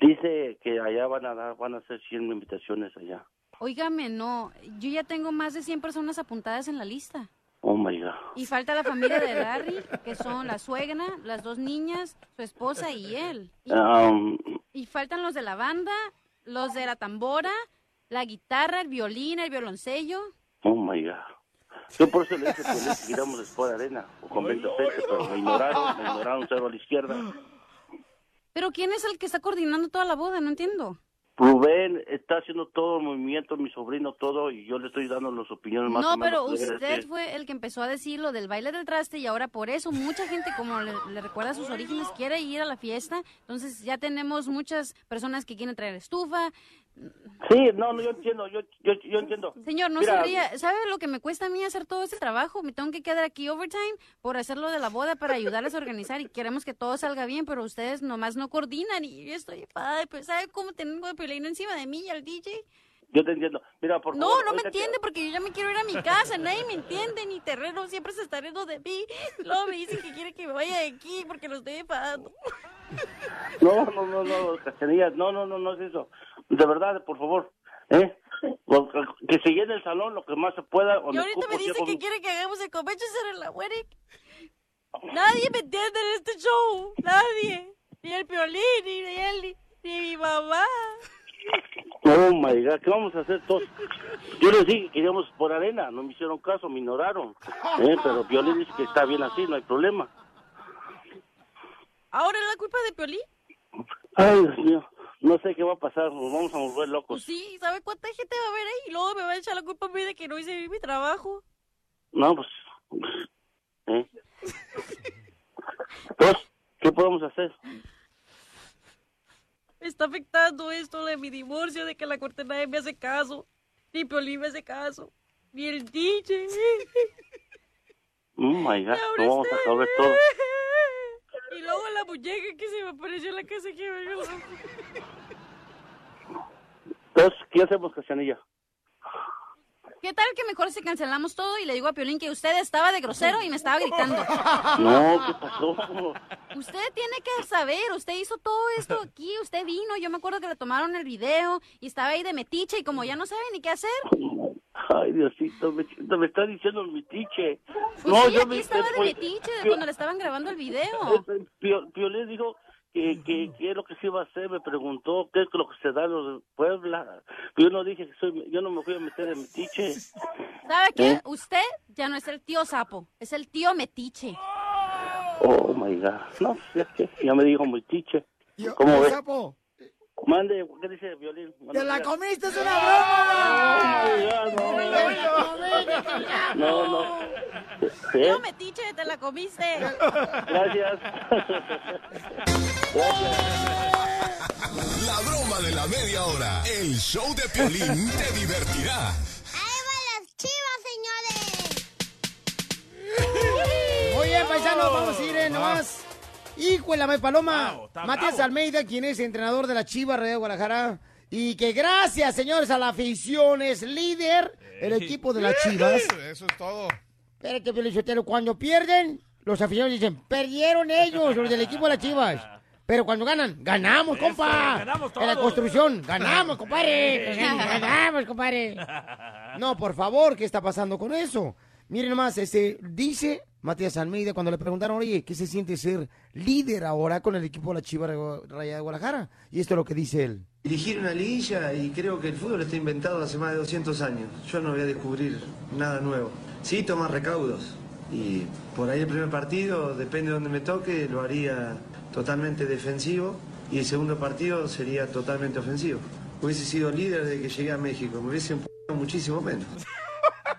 S20: Dice que allá van a dar, van a hacer 100 invitaciones allá.
S9: Óigame, no. Yo ya tengo más de 100 personas apuntadas en la lista.
S20: Oh my God.
S9: Y falta la familia de Larry, que son la suegra, las dos niñas, su esposa y él. Y,
S20: Um,
S9: y faltan los de la banda, los de la tambora, la guitarra, el violín, el violoncello.
S20: oh my God. Yo por eso le dije que le tiramos después de arena o con 20 pesos, pero me ignoraron, me ignoraron cero a la izquierda.
S9: Pero ¿quién es el que está coordinando toda la boda? No entiendo.
S20: Rubén está haciendo todo el movimiento, mi sobrino, todo, y yo le estoy dando las opiniones más
S9: No,
S20: o menos
S9: pero usted fue el que empezó a decir lo del baile del traste y ahora por eso mucha gente, como le, le recuerda sus orígenes, quiere ir a la fiesta. Entonces ya tenemos muchas personas que quieren traer estufa.
S20: Sí, no, no, yo entiendo, yo, yo, yo entiendo.
S9: Señor, no
S20: Mira,
S9: se ría. ¿Sabe lo que me cuesta a mí hacer todo este trabajo? Me tengo que quedar aquí overtime por hacerlo de la boda para ayudarles a organizar y queremos que todo salga bien, pero ustedes nomás no coordinan y yo estoy enfadada. Pues, ¿sabe cómo tengo el encima de mí y al DJ?
S20: Yo te entiendo. Mira, por
S9: No,
S20: favor.
S9: no me
S20: que-
S9: entiende porque yo ya me quiero ir a mi casa, nadie me entiende, ni terreno siempre se está riendo de mí. Luego me dicen que quiere que me vaya de aquí porque lo estoy enfadando.
S20: No, no, no, no, Cachanilla, no, no, no, no es eso. De verdad, por favor, ¿eh? Que se llene el salón lo que más se pueda.
S9: Y ahorita me dice que quiere que hagamos el center en la wedding. Nadie me entiende en este show, nadie. Ni el violín, ni él, ni, mi mamá.
S20: Oh my God, ¿qué vamos a hacer todos? Yo les dije que íbamos por arena, no me hicieron caso, me ignoraron. ¿eh? Pero Violín dice que está bien así, no hay problema.
S9: ¿Ahora es la culpa de Piolín?
S20: Ay, Dios mío, no sé qué va a pasar, nos vamos a volver locos.
S9: Pues sí, ¿sabe cuánta gente va a ver ahí? Y luego me va a echar la culpa a mí de que no hice bien mi trabajo.
S20: No, pues. ¿eh? Entonces, ¿qué podemos hacer?
S9: Me está afectando esto de mi divorcio, de que la corte nadie me hace caso. Ni Piolín me hace caso. Ni el DJ.
S20: Oh my God, no vamos a saber todo.
S9: Y luego la muñeca que se me apareció en la casa que me.
S20: Entonces, ¿qué hacemos, Cachanilla?
S9: ¿Qué tal que mejor si cancelamos todo y le digo a Piolín que usted estaba de grosero y me estaba gritando?
S20: No, ¿qué pasó?
S9: Usted tiene que saber, usted hizo todo esto aquí, usted vino, yo me acuerdo que le tomaron el video y estaba ahí de metiche y como ya no sabe ni qué hacer.
S20: Ay, Diosito, me, me está diciendo mi tiche.
S9: Pues sí,
S20: yo
S9: aquí
S20: me-
S9: estaba de
S20: pues,
S9: metiche de cuando le estaban grabando el video.
S20: Pio- Piolín dijo que, que, que es lo que se iba a hacer, me preguntó qué es lo que se da en los Puebla. Yo no dije que soy, yo no me voy a meter en mi tiche.
S9: ¿Sabe qué?
S20: ¿Eh?
S9: Usted ya no es el tío sapo, es el tío metiche.
S20: Oh my God. No, ya, ya me dijo mi tiche. ¿Cómo ves?
S15: Sapo,
S20: Mande, ¿qué dice Violín?
S15: ¡Te la comiste! ¡Es una broma!
S20: No, no. ¿Eh?
S9: Tío metiche, te la comiste.
S20: Gracias.
S8: La broma de la media hora. El show de Piolín te divertirá.
S15: Muy bien, paisanos, vamos a ir eh, nomás. Hijo de la May Paloma. Matías
S5: bravo.
S15: Almeida, quien es entrenador de la Chivas de Guadalajara. Y que gracias, señores, a la afición es líder el equipo de las Chivas.
S4: Eso es todo.
S15: Espérate, Felicitero, cuando pierden, los aficionados dicen, perdieron ellos, los del equipo de las Chivas. Pero cuando ganan, ganamos,
S5: Eso,
S15: compa.
S5: ganamos
S15: En la
S5: todos.
S15: construcción, ganamos, compadre. Ganamos, compadre. No, por favor, ¿qué está pasando con eso? Miren nomás, este, dice Matías Almeida cuando le preguntaron, oye, ¿qué se siente ser líder ahora con el equipo de la Chivas Raya de Guadalajara? Y esto es lo que dice él.
S19: Dirigir una liguilla y creo que el fútbol está inventado hace más de 200 años. Yo no voy a descubrir nada nuevo. Sí, tomar recaudos. Y por ahí el primer partido, depende de donde me toque, lo haría totalmente defensivo. Y el segundo partido sería totalmente ofensivo. Hubiese sido líder desde que llegué a México. Me hubiese empujado muchísimo menos.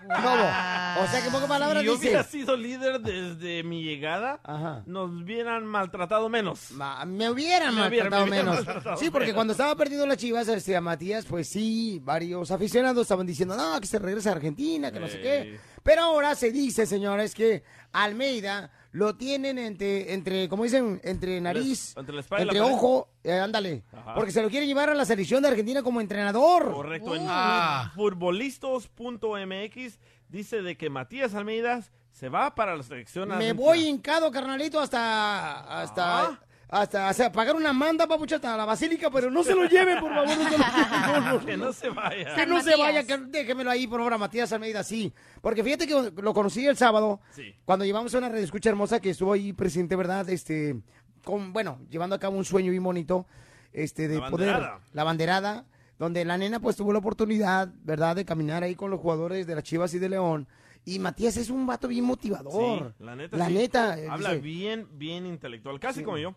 S15: O sea, que pocas palabras
S5: si yo
S15: dice...
S5: hubiera sido líder desde mi llegada, nos hubieran maltratado menos.
S15: me hubieran
S5: Me hubieran-
S15: maltratado
S5: me hubieran
S15: menos.
S5: maltratado
S15: Sí, porque
S5: menos.
S15: cuando estaba perdiendo las chivas, este, a Matías, pues sí, varios aficionados estaban diciendo, no, que se regresa a Argentina, que no sé qué. Pero ahora se dice, señores, que Almeida lo tienen entre, entre como dicen, entre nariz,
S5: entre la
S15: entre ojo, eh, ándale.
S5: Ajá.
S15: Porque se lo quiere llevar a la selección de Argentina como entrenador.
S5: Correcto. En
S15: Ah.
S5: futbolistas.mx dice de que Matías Almeida se va para la selección
S15: Me
S5: argentina.
S15: voy hincado, carnalito, hasta, hasta, hasta, o sea, pagar una manda, papucha, hasta la basílica, pero no se lo lleven, por favor, no se lo lleven, no, no.
S5: Que no se vaya.
S15: Que no se vaya, que déjemelo ahí, por favor, a Matías Almeida, sí. Porque fíjate que lo conocí el sábado,
S5: Sí.
S15: cuando llevamos a una red escucha hermosa que estuvo ahí presente, ¿verdad? Este, con, bueno, llevando a cabo un sueño bien bonito, este, de
S5: La
S15: poder,
S5: banderada.
S15: la banderada, donde la nena pues tuvo la oportunidad, ¿verdad? De caminar ahí con los jugadores de las Chivas y de León. Y Matías es un vato bien motivador.
S5: Sí, la neta.
S15: La
S5: sí.
S15: neta.
S5: Habla
S15: dice,
S5: bien, bien intelectual, casi como yo.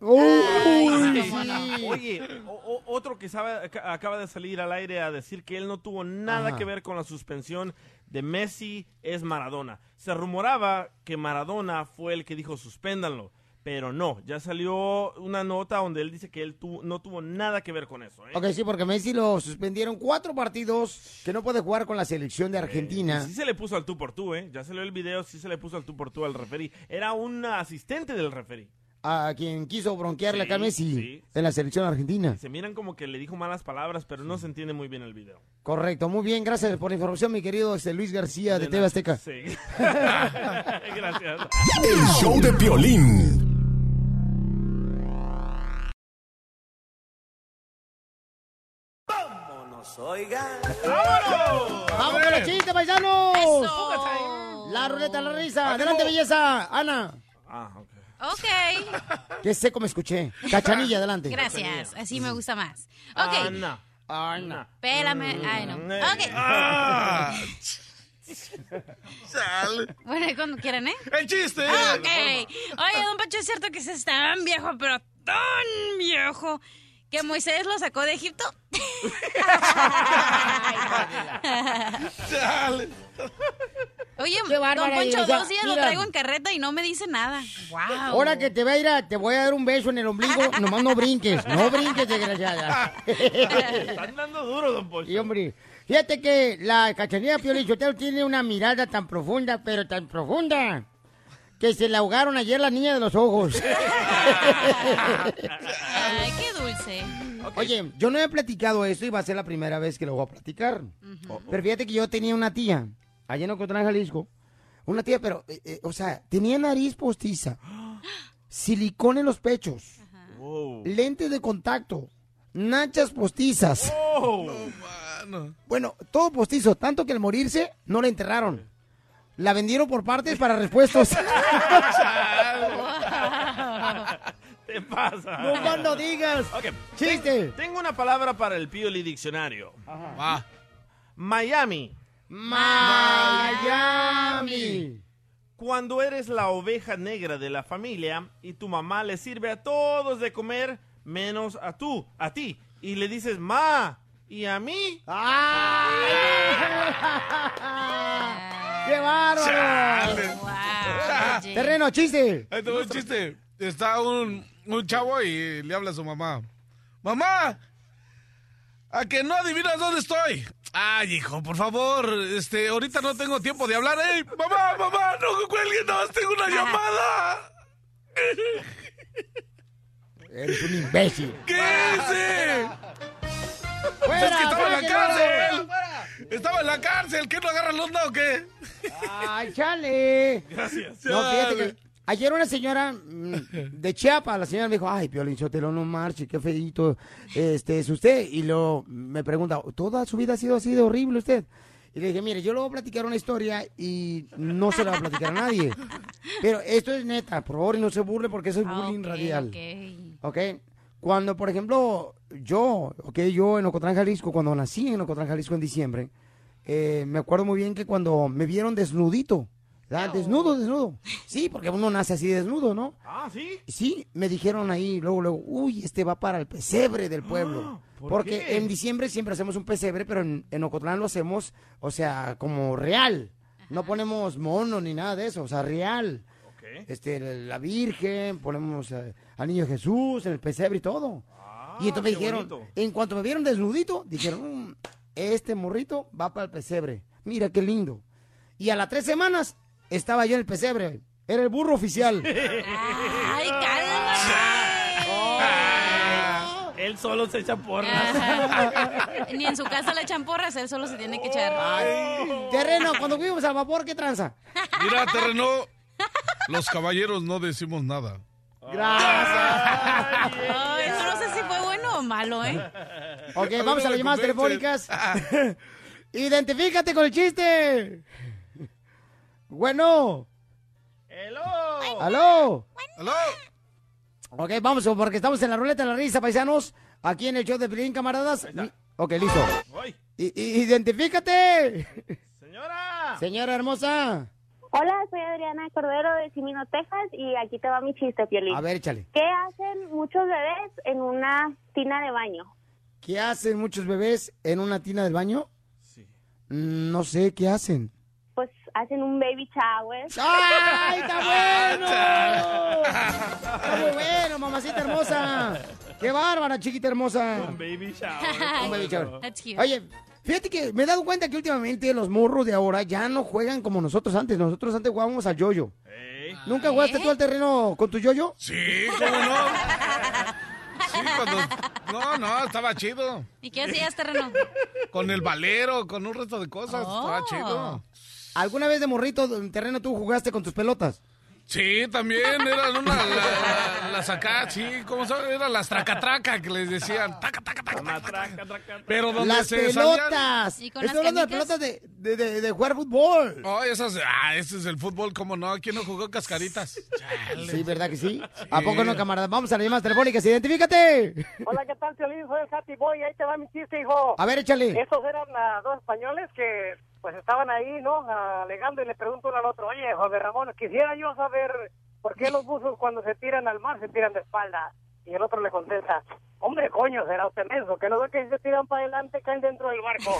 S5: Ay,
S15: sí.
S5: Oye, o- o- otro que sabe- ac- acaba de salir al aire a decir que él no tuvo nada
S15: Ajá.
S5: que ver con la suspensión de Messi es Maradona. Se rumoraba que Maradona fue el que dijo suspéndanlo, pero no, ya salió una nota donde él dice que él tu- no tuvo nada que ver con eso. ¿eh?
S15: Ok, sí, porque Messi lo suspendieron cuatro partidos que no puede jugar con la selección de Argentina.
S5: Sí se le puso al tú por tú, ¿eh? Ya salió el video, sí se le puso al tú por tú al referí. Era un asistente del referí.
S15: A quien quiso bronquearle a Messi
S5: sí.
S15: en la selección argentina.
S5: Se miran como que le dijo malas palabras, pero no se entiende muy bien el video.
S15: Correcto, muy bien, gracias por la información, mi querido este, Luis García de TV Azteca.
S5: Sí. Gracias.
S8: El show de Piolín.
S21: Vámonos, oigan.
S15: ¡Vamos con los chistes, paisanos! La ruleta, la risa. Adelante, belleza. Ana.
S5: Ah, ok.
S9: Ok.
S15: Qué seco me escuché. Cachanilla, adelante.
S9: Gracias. Así me gusta más. Ok.
S5: Ana.
S15: Ana.
S9: Espérame. Ay, no. Ok.
S4: Ah.
S9: Bueno, ahí cuando quieran, ¿eh?
S4: ¡El chiste!
S9: Ah, ok. Oye, don Pacho, ¿es cierto que se es tan viejo, pero tan viejo, que Moisés lo sacó de Egipto? Oye,
S15: Qué
S9: don Poncho, dos días lo traigo en carreta y no me dice nada. Wow.
S15: Ahora que te voy a ir a, te voy a dar un beso en el ombligo, nomás no brinques, no brinques, desgraciada.
S5: Están dando duro, don Poncho.
S15: Y hombre, fíjate que la cachanilla Piolín Sotelo tiene una mirada tan profunda, pero tan profunda, que se le ahogaron ayer la niña de los ojos.
S9: Ay, qué dulce.
S15: Oye, yo no he platicado esto y va a ser la primera vez que lo voy a platicar. Pero fíjate que yo tenía una tía, allá en Ocotlán, Jalisco. Una tía, pero, eh, eh, o sea, tenía nariz postiza, silicón en los pechos, lentes de contacto, nachas postizas. Bueno, todo postizo, tanto que al morirse no la enterraron. La vendieron por partes para repuestos.
S5: ¿Qué pasa?
S15: No más no digas.
S5: Ok,
S15: Chiste.
S5: ten- Tengo una palabra para el Pioli Diccionario. Va. Miami.
S15: Miami.
S5: Cuando eres la oveja negra de la familia y tu mamá le sirve a todos de comer menos a tú, a ti, y le dices, ma, ¿y a mí?
S15: ¡Qué bárbaro! Terreno, chiste.
S4: Ahí te un chiste. Está un, un chavo y le habla a su mamá. ¡Mamá! ¿A que no adivinas dónde estoy? Ay, hijo, por favor, este, ahorita no tengo tiempo de hablar. ¡Ey, mamá, mamá! ¡No cuelguen, nada más tengo una llamada!
S15: Eres un imbécil.
S4: ¿Qué hice?
S15: ¡Fuera,
S4: ¡Es que estaba en la
S15: fuera,
S4: cárcel! ¡Estaba en la cárcel! ¿Qué no agarra la onda o qué?
S15: ¡Ay, chale!
S5: Gracias.
S15: No, fíjate que ayer una señora mm, de Chiapas, la señora me dijo, ay, Piolín Sotelo, no marche, qué feito este, es usted. Y luego me pregunta, ¿toda su vida ha sido así de horrible usted? Y le dije, mire, yo le voy a platicar una historia y no se la voy a platicar a nadie. Pero esto es neta, por favor, y no se burle porque eso es bullying radial.
S9: ok.
S15: ¿Ok? Cuando, por ejemplo, yo, ok, yo en Ocotlán, Jalisco, cuando nací en Ocotlán, Jalisco en diciembre, eh, me acuerdo muy bien que cuando me vieron desnudito, Desnudo, desnudo. Sí, porque uno nace así desnudo, ¿no?
S5: Ah, ¿sí?
S15: Sí, me dijeron ahí, luego, luego, uy, este va para el pesebre del pueblo.
S5: ¿por
S15: Porque
S5: qué?
S15: en diciembre siempre hacemos un pesebre, pero en, en Ocotlán lo hacemos, o sea, como real. No ponemos mono ni nada de eso, o sea, real. Este, la Virgen, ponemos eh, al niño Jesús en el pesebre y todo. y entonces me
S5: Ah,
S15: dijeron,
S5: bonito.
S15: en cuanto me vieron desnudito, dijeron, "Mm, este morrito va para el pesebre. Mira qué lindo. Y a las tres semanas estaba yo en el pesebre. Era el burro oficial.
S9: Ay,
S18: Él solo se echa porras.
S9: Ajá. Ni en su casa le echan porras, él solo se tiene que echar.
S15: Terreno, cuando fuimos al vapor, ¿qué tranza?
S4: Mira, terreno, los caballeros no decimos nada.
S9: Ay, eso no sé si fue bueno o malo, ¿eh?
S15: Ok, vamos a las llamadas telefónicas. Identifícate con el chiste. Bueno. ¿Aló?
S4: ¿Aló?
S15: Ok, vamos, porque estamos en la ruleta de la risa, paisanos. Aquí en el show de Pelín, camaradas. Ok, listo. I- identifícate.
S5: Señora.
S15: Señora hermosa.
S21: Hola, soy Adriana Cordero de Simino, Texas y aquí te va mi chiste, Piolín.
S15: A ver, échale.
S21: ¿Qué hacen muchos bebés en una tina de baño?
S15: ¿Qué hacen muchos bebés en una tina del baño? Sí. No sé, ¿qué hacen?
S21: Hacen un baby shower.
S15: ¡Ay, está bueno! Está muy bueno, mamacita hermosa. ¡Qué bárbara, chiquita hermosa!
S5: Un baby shower.
S15: Un baby shower.
S9: That's cute.
S15: Oye, fíjate que me he dado cuenta que últimamente los morros de ahora ya no juegan como nosotros antes. Nosotros antes jugábamos al yoyo. ¿Nunca jugaste tú al terreno con tu yoyo?
S4: Sí, ¿cómo no? Sí, cuando... No, no, estaba chido.
S9: ¿Y qué hacías, terreno?
S4: Con el valero, con un resto de cosas, estaba
S9: Oh.
S4: chido.
S15: ¿Alguna vez de morrito en terreno tú jugaste con tus pelotas?
S4: Sí, también eran una, la, la- las acá, sí, ¿cómo se llama? Eran las tracatraca que les decían, taca, taca, taca, taca, taca. Pero donde
S15: Las
S4: se
S15: pelotas.
S9: ¿Y con
S15: Estoy
S9: las
S15: hablando de pelotas de, de, de- de jugar fútbol.
S4: Oh, esas, ah, ese es el fútbol, ¿cómo no? ¿Quién no jugó cascaritas?
S15: Sí, ¿verdad que sí? ¿A poco no, camarada? Vamos a las llamadas telefónicas. ¡Identifícate!
S22: Hola, ¿qué tal, Piolín? Soy el Happy Boy. Ahí te va mi chiste, hijo.
S15: A ver, échale.
S22: Estos eran ah, dos españoles que, pues, estaban ahí, ¿no? Alegando y le pregunto uno al otro, oye, José Ramón, quisiera yo saber por qué los buzos cuando se tiran al mar se tiran de espalda. Y el otro le contesta, hombre, coño, será usted menso, que no ve que si se tiran para adelante caen dentro del barco.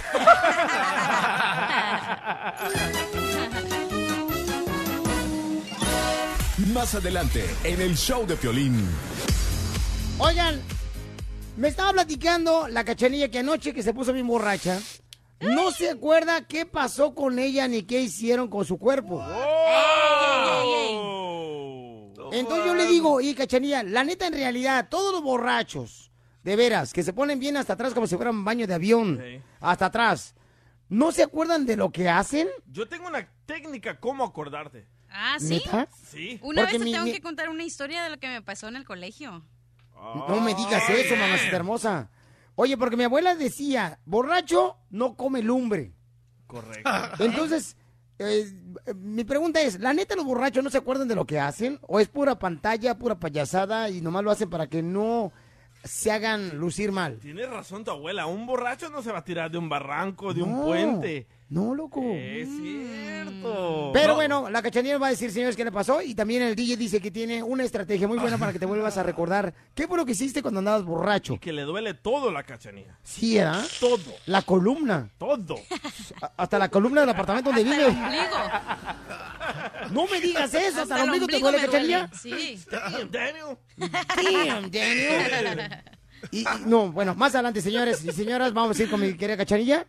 S8: Más adelante, en el show de Piolín.
S15: Oigan, me estaba platicando la cachanilla que anoche que se puso bien borracha. No se acuerda qué pasó con ella ni qué hicieron con su cuerpo. Entonces yo le digo, y cachanilla, la neta en realidad, todos los borrachos, de veras, que se ponen bien hasta atrás como si fueran un baño de avión, hasta atrás, ¿no se acuerdan de lo que hacen?
S5: Yo tengo una técnica cómo acordarte.
S9: Ah, ¿sí?
S15: ¿Neta?
S5: Sí.
S9: Una
S15: Porque
S9: vez te
S15: mi-
S9: tengo
S15: mi-
S9: que contar una historia de lo que me pasó en el colegio.
S15: No me digas eso, mamacita hermosa. Oye, porque mi abuela decía, borracho no come lumbre.
S5: Correcto.
S15: Entonces, eh, mi pregunta es, ¿la neta los borrachos no se acuerdan de lo que hacen? ¿O es pura pantalla, pura payasada y nomás lo hacen para que no se hagan lucir mal?
S5: Tienes razón tu abuela. Un borracho no se va a tirar de un barranco, de un puente.
S15: No, loco.
S5: Es cierto.
S15: Pero
S5: No.
S15: bueno, la cachanilla va a decir, señores, qué le pasó. Y también el DJ dice que tiene una estrategia muy buena para que te vuelvas a recordar qué fue lo que hiciste cuando andabas borracho.
S5: Que le duele todo la cachanilla.
S15: Sí, ¿verdad?
S5: Todo.
S15: La columna.
S5: Todo.
S15: Hasta la columna del apartamento donde vive.
S9: ombligo.
S15: No me digas eso, hasta,
S9: Hasta
S15: el ombligo te duele,
S9: me
S15: cachanilla.
S9: Sí.
S5: Damn, Daniel.
S15: Damn, Daniel. Y, y- no, bueno, más adelante, señores y señoras, vamos a ir con mi querida cachanilla.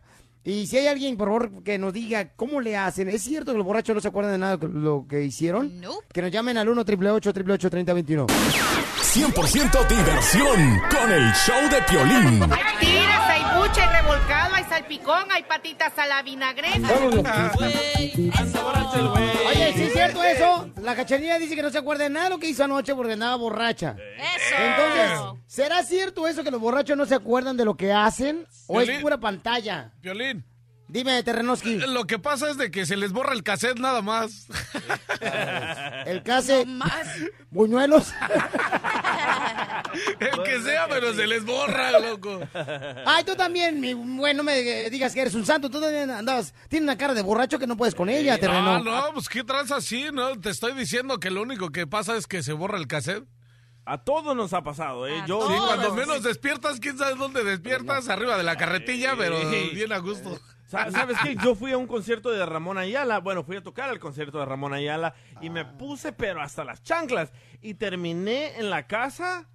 S15: Y si hay alguien, por favor, que nos diga cómo le hacen. ¿Es cierto que los borrachos no se acuerdan de nada de lo que hicieron? Que nos llamen al 1 888 3021
S8: 100% diversión con el show de Piolín.
S23: Hay buche, hay revolcado, hay salpicón, hay patitas a la vinagreta.
S15: Oye, ¿sí es cierto eso? La cachanilla dice que no se acuerda de nada de lo que hizo anoche porque andaba borracha.
S9: Eso.
S15: Entonces, ¿será cierto eso que los borrachos no se acuerdan de lo que hacen? ¿O es
S4: Violín.
S15: pura pantalla?
S4: Piolín,
S15: Dime, Terrenoski.
S4: Lo que pasa es de que se les borra el cassette nada más.
S15: El case. Buñuelos.
S4: El que sea, pero se les borra, loco.
S15: Ay, tú también, mi bueno, me digas que eres un santo. Tú también andabas. Tienes una cara de borracho que no puedes con ella, terreno.
S4: Ah, no, pues qué tranza así, ¿no? Te estoy diciendo que lo único que pasa es que se borra el cassette.
S5: A todos nos ha pasado, ¿eh? Yo,
S4: Sí, cuando menos despiertas, quién sabe dónde despiertas, arriba de la carretilla, pero bien a gusto.
S5: Sa- ¿Sabes qué? Yo fui a un concierto de Ramón Ayala. Bueno, fui a tocar al concierto de Ramón Ayala y me puse, pero hasta las chanclas. Y terminé en la casa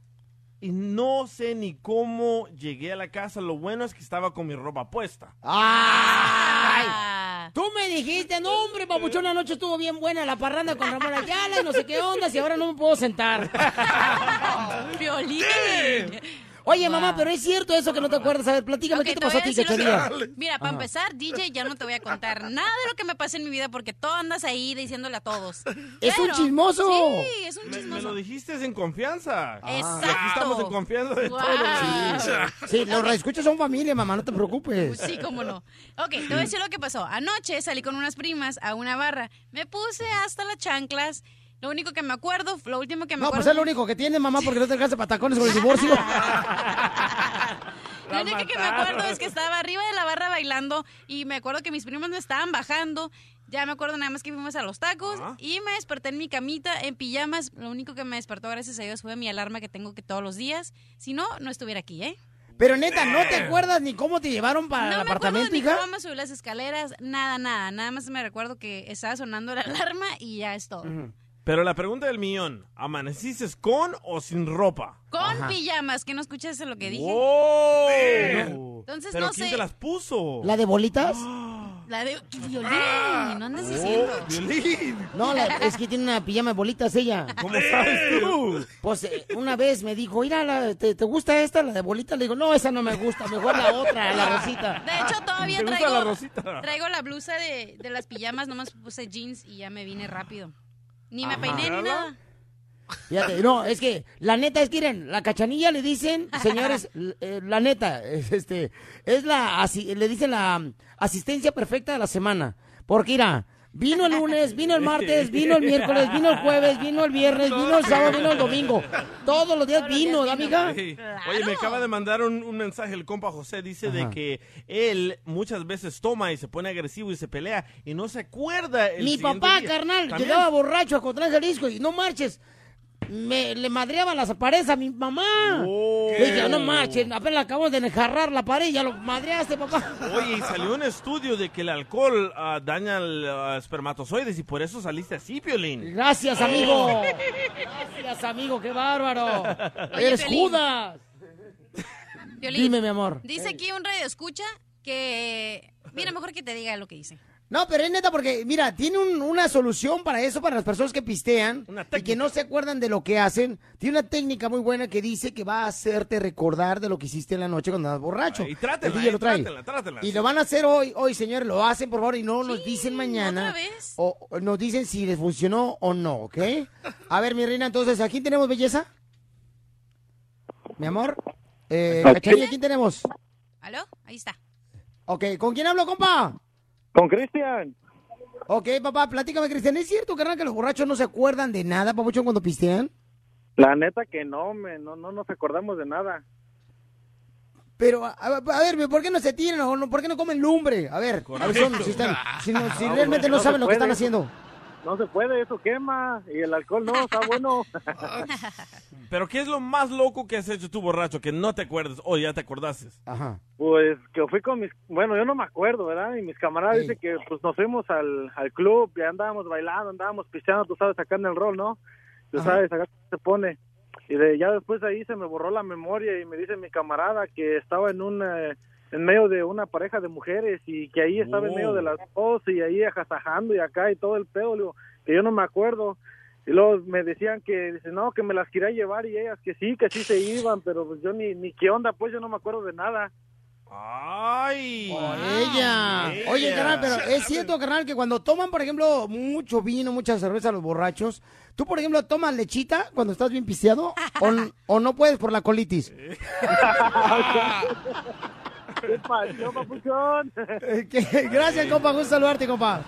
S5: y no sé ni cómo llegué a la casa. Lo bueno es que estaba con mi ropa puesta.
S15: ¡Ay! Tú me dijiste, no, hombre, papuchón, la noche estuvo bien buena la parranda con Ramón Ayala y no sé qué onda, y ahora no me puedo sentar.
S9: Violín.
S15: Oye, mamá, pero es cierto eso que no te acuerdas. A ver, platícame, ¿qué te pasó a ti, cachanilla?
S9: Mira, para
S15: Ajá.
S9: empezar, DJ, ya no te voy a contar nada de lo que me pasa en mi vida porque todo andas ahí diciéndole a todos.
S15: ¡Es un chismoso!
S9: Sí, es un
S5: Me, me
S9: chismoso.
S5: lo dijiste en confianza.
S9: Exacto.
S5: Y aquí estamos en confianza de
S9: Wow.
S5: todo.
S15: Sí, los escuchas son familia, mamá, no te preocupes.
S9: Sí, cómo no. Ok, te voy a decir lo que pasó. Anoche salí con unas primas a una barra. Me puse hasta las chanclas. Lo único que me acuerdo, lo último que me
S15: No,
S9: acuerdo.
S15: pues es lo único que tienes, mamá, porque no te alcanza patacones con el divorcio.
S9: Lo único que me acuerdo es que estaba arriba de la barra bailando y me acuerdo que mis primos me estaban bajando. Ya me acuerdo nada más que fuimos a los tacos y me desperté en mi camita en pijamas. Lo único que me despertó, gracias a Dios, fue mi alarma que tengo que todos los días. Si no, no estuviera aquí, ¿eh?
S15: Pero neta, ¿no te acuerdas ni cómo te llevaron para
S9: no
S15: el
S9: me acuerdo
S15: apartamento,
S9: ni
S15: hija?
S9: cómo me subí las escaleras, nada, nada. Nada más me recuerdo que estaba sonando la alarma y ya es todo.
S5: Pero la pregunta del millón, ¿amaneciste con o sin ropa?
S9: Con pijamas, que no escuchaste lo que dije.
S5: ¡Wow!
S9: Entonces,
S5: ¿Pero
S9: no
S5: quién
S9: sé.
S5: te las puso?
S15: ¿La de bolitas?
S9: La de violín, no andas
S5: Oh,
S9: diciendo.
S5: violín.
S15: No, la- es que tiene una pijama de bolitas ella.
S5: ¿Cómo sabes tú?
S15: Pues eh, una vez me dijo, mira, la- ¿te, te gusta esta, la de bolitas? Le digo, no, esa no me gusta, mejor la otra, la rosita.
S9: De hecho, todavía
S15: ¿Te gusta
S9: traigo,
S15: la rosita?
S9: traigo la blusa de, de las pijamas, nomás puse jeans y ya me vine rápido. Ni me
S15: Ajá.
S9: peiné ni nada.
S15: Fíjate, no, es que la neta es que miren, la cachanilla le dicen, señores, eh, la neta, es, este, es la, asi- le dicen la asistencia perfecta de la semana. Porque mira, vino el lunes, vino el martes, vino el miércoles, vino el jueves, vino el viernes, vino el sábado, vino el domingo. Todos los días vino, ¿da, amiga?
S5: Sí. Oye, me acaba de mandar un, un mensaje el compa José. Dice de que él muchas veces toma y se pone agresivo y se pelea y no se acuerda. el
S15: Mi papá,
S5: día.
S15: carnal,
S5: ¿También?
S15: llegaba borracho a Cotlán, Jalisco y no marches. Me, le madreaba las paredes a mi mamá. Le dije, no marches, apenas acabamos de enjarrar la pared y ya lo madreaste, papá.
S5: Oye, y salió un estudio de que el alcohol ah, daña al ah, espermatozoides y por eso saliste así, Piolín.
S15: Gracias, amigo. Gracias, amigo, qué bárbaro.
S9: Oye,
S15: Eres
S9: Piolín.
S15: Judas. Dime, mi amor.
S9: Dice aquí un radio escucha que... Mira, mejor que te diga lo que dice.
S15: No, pero es neta porque, mira, tiene un- una solución para eso, para las personas que pistean y que no se acuerdan de lo que hacen. Tiene una técnica muy buena que dice que va a hacerte recordar de lo que hiciste en la noche cuando andas borracho.
S5: Y trátela,
S15: El DJ
S5: eh,
S15: lo trae.
S5: trátela, trátela.
S15: Y lo van a hacer hoy, hoy, señores, lo hacen, por favor, y no nos dicen mañana.
S9: ¿otra vez?
S15: O, o nos dicen si les funcionó o no, ¿ok? A ver, mi reina, entonces, ¿a quién tenemos belleza? Mi amor. Eh,
S22: Aquí.
S15: Cachanilla, ¿quién tenemos?
S9: ¿Aló? Ahí está.
S15: Ok, ¿con quién hablo, compa?
S22: Con Cristian.
S15: Ok, papá, platícame, Cristian. ¿Es cierto, carnal, que los borrachos no se acuerdan de nada, papuchón, cuando pistean?
S22: La neta que no, me, no, no nos acordamos de nada.
S15: Pero, a, a- a ver, ¿por qué no se tiran o no, por qué no comen lumbre? A ver, a ver son- si, están- si no- si
S22: No,
S15: realmente no,
S22: no
S15: saben lo que
S22: puede.
S15: están haciendo.
S22: No se puede, eso quema. Y el alcohol no, está bueno.
S5: Pero ¿qué es lo más loco que has hecho tú, borracho, que no te acuerdas o ya te acordaste?
S15: Ajá.
S22: Pues que fui con mis, bueno, yo no me acuerdo, ¿verdad? Y mis camaradas
S5: Ey.
S22: dicen que pues nos fuimos al, al club y andábamos bailando, andábamos pisteando, tú sabes, sacando el rol, ¿no? Tú
S15: Ajá.
S22: sabes, acá se pone. Y de, ya después ahí se me borró la memoria y me dice mi camarada que estaba en un, eh, en medio de una pareja de mujeres y que ahí estaba en medio de las dos y ahí ajasajando y acá y todo el pedo, digo, que yo no me acuerdo. Y luego me decían que, dice, no, que me las quería llevar y ellas que sí, que sí se iban, pero pues yo ni, ni qué onda, pues yo no me acuerdo de nada.
S5: ¡Ay!
S15: Ella. Oye, carnal, pero es cierto, carnal, que cuando toman, por ejemplo, mucho vino, mucha cerveza los borrachos, tú, por ejemplo, tomas lechita cuando estás bien pisteado o, o no puedes por la colitis.
S24: ¿Qué pasó, papuchón?
S15: Eh. Gracias, compa. Gusto saludarte, compa.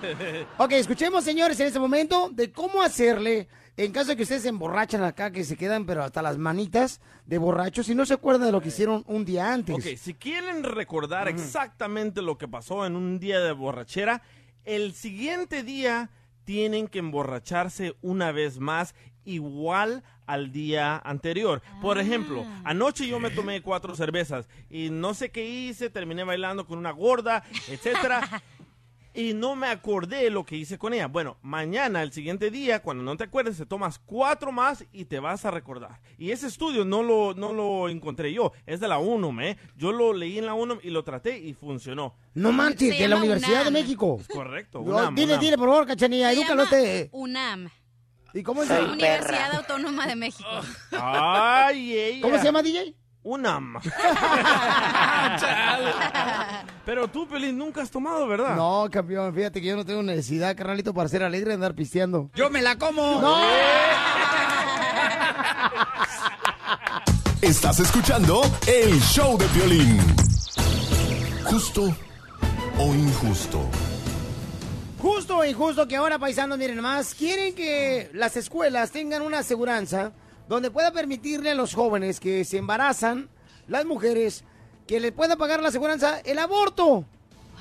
S15: Ok, escuchemos, señores, en este momento de cómo hacerle en caso de que ustedes se emborrachan acá, que se quedan, pero hasta las manitas de borrachos y no se acuerdan de lo que hicieron un día antes.
S5: Ok, si quieren recordar exactamente lo que pasó en un día de borrachera, el siguiente día tienen que emborracharse una vez más igual al día anterior. Por ejemplo, anoche yo me tomé cuatro cervezas y no sé qué hice, terminé bailando con una gorda, etcétera. Y no me acordé lo que hice con ella. Bueno, mañana, el siguiente día, cuando no te acuerdes, te tomas cuatro más y te vas a recordar. Y ese estudio no lo, no lo encontré yo, es de la UNUM, ¿eh? Yo lo leí en la UNUM y lo traté y funcionó.
S15: No manches, de la Universidad de México.
S5: Es correcto.
S15: No,
S5: UNAM,
S15: dile,
S5: UNAM.
S15: dile, por favor, cachanilla, edúcalo.
S9: UNAM.
S15: ¿Y cómo es?
S9: Universidad Autónoma de México.
S5: Ay, ella.
S15: ¿Cómo se llama, DJ?
S5: UNAM. Pero tú, Pelín, nunca has tomado, ¿verdad?
S15: No, campeón, fíjate que yo no tengo necesidad, carnalito, para ser alegre de andar pisteando.
S3: ¡Yo me la como!
S15: ¡No!
S8: Estás escuchando el show de violín. Justo o injusto.
S15: Justo o injusto que ahora, paisanos, miren más, quieren que las escuelas tengan una aseguranza donde pueda permitirle a los jóvenes que se embarazan, las mujeres, que le pueda pagar la aseguranza el aborto.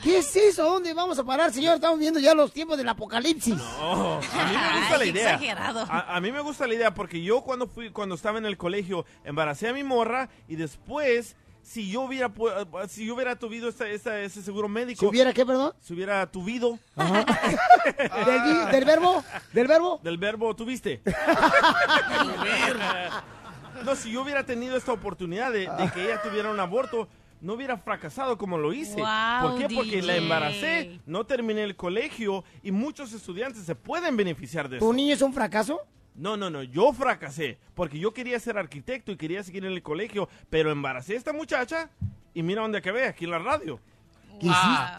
S15: ¿Qué es eso? ¿Dónde vamos a parar, señor? Estamos viendo ya los tiempos del apocalipsis.
S5: No, a mí me gusta la idea.
S9: exagerado.
S5: A, a mí me gusta la idea porque yo cuando fui, cuando estaba en el colegio, embaracé a mi morra y después, si yo hubiera, pu- si yo hubiera tuvido esta- esta- ese seguro médico.
S15: ¿Si hubiera qué, perdón?
S5: Si hubiera tuvido.
S15: ¿Del, verbo? ¿Del verbo?
S5: Del verbo tuviste. no, si yo hubiera tenido esta oportunidad de, de que ella tuviera un aborto, no hubiera fracasado como lo hice.
S9: Wow,
S5: ¿Por qué? Porque la embaracé, no terminé el colegio y muchos estudiantes se pueden beneficiar de eso.
S15: ¿Tu niño es un fracaso?
S5: No, no, no, yo fracasé porque yo quería ser arquitecto y quería seguir en el colegio, pero embaracé a esta muchacha y mira dónde acabé, aquí en la radio.
S15: Ah.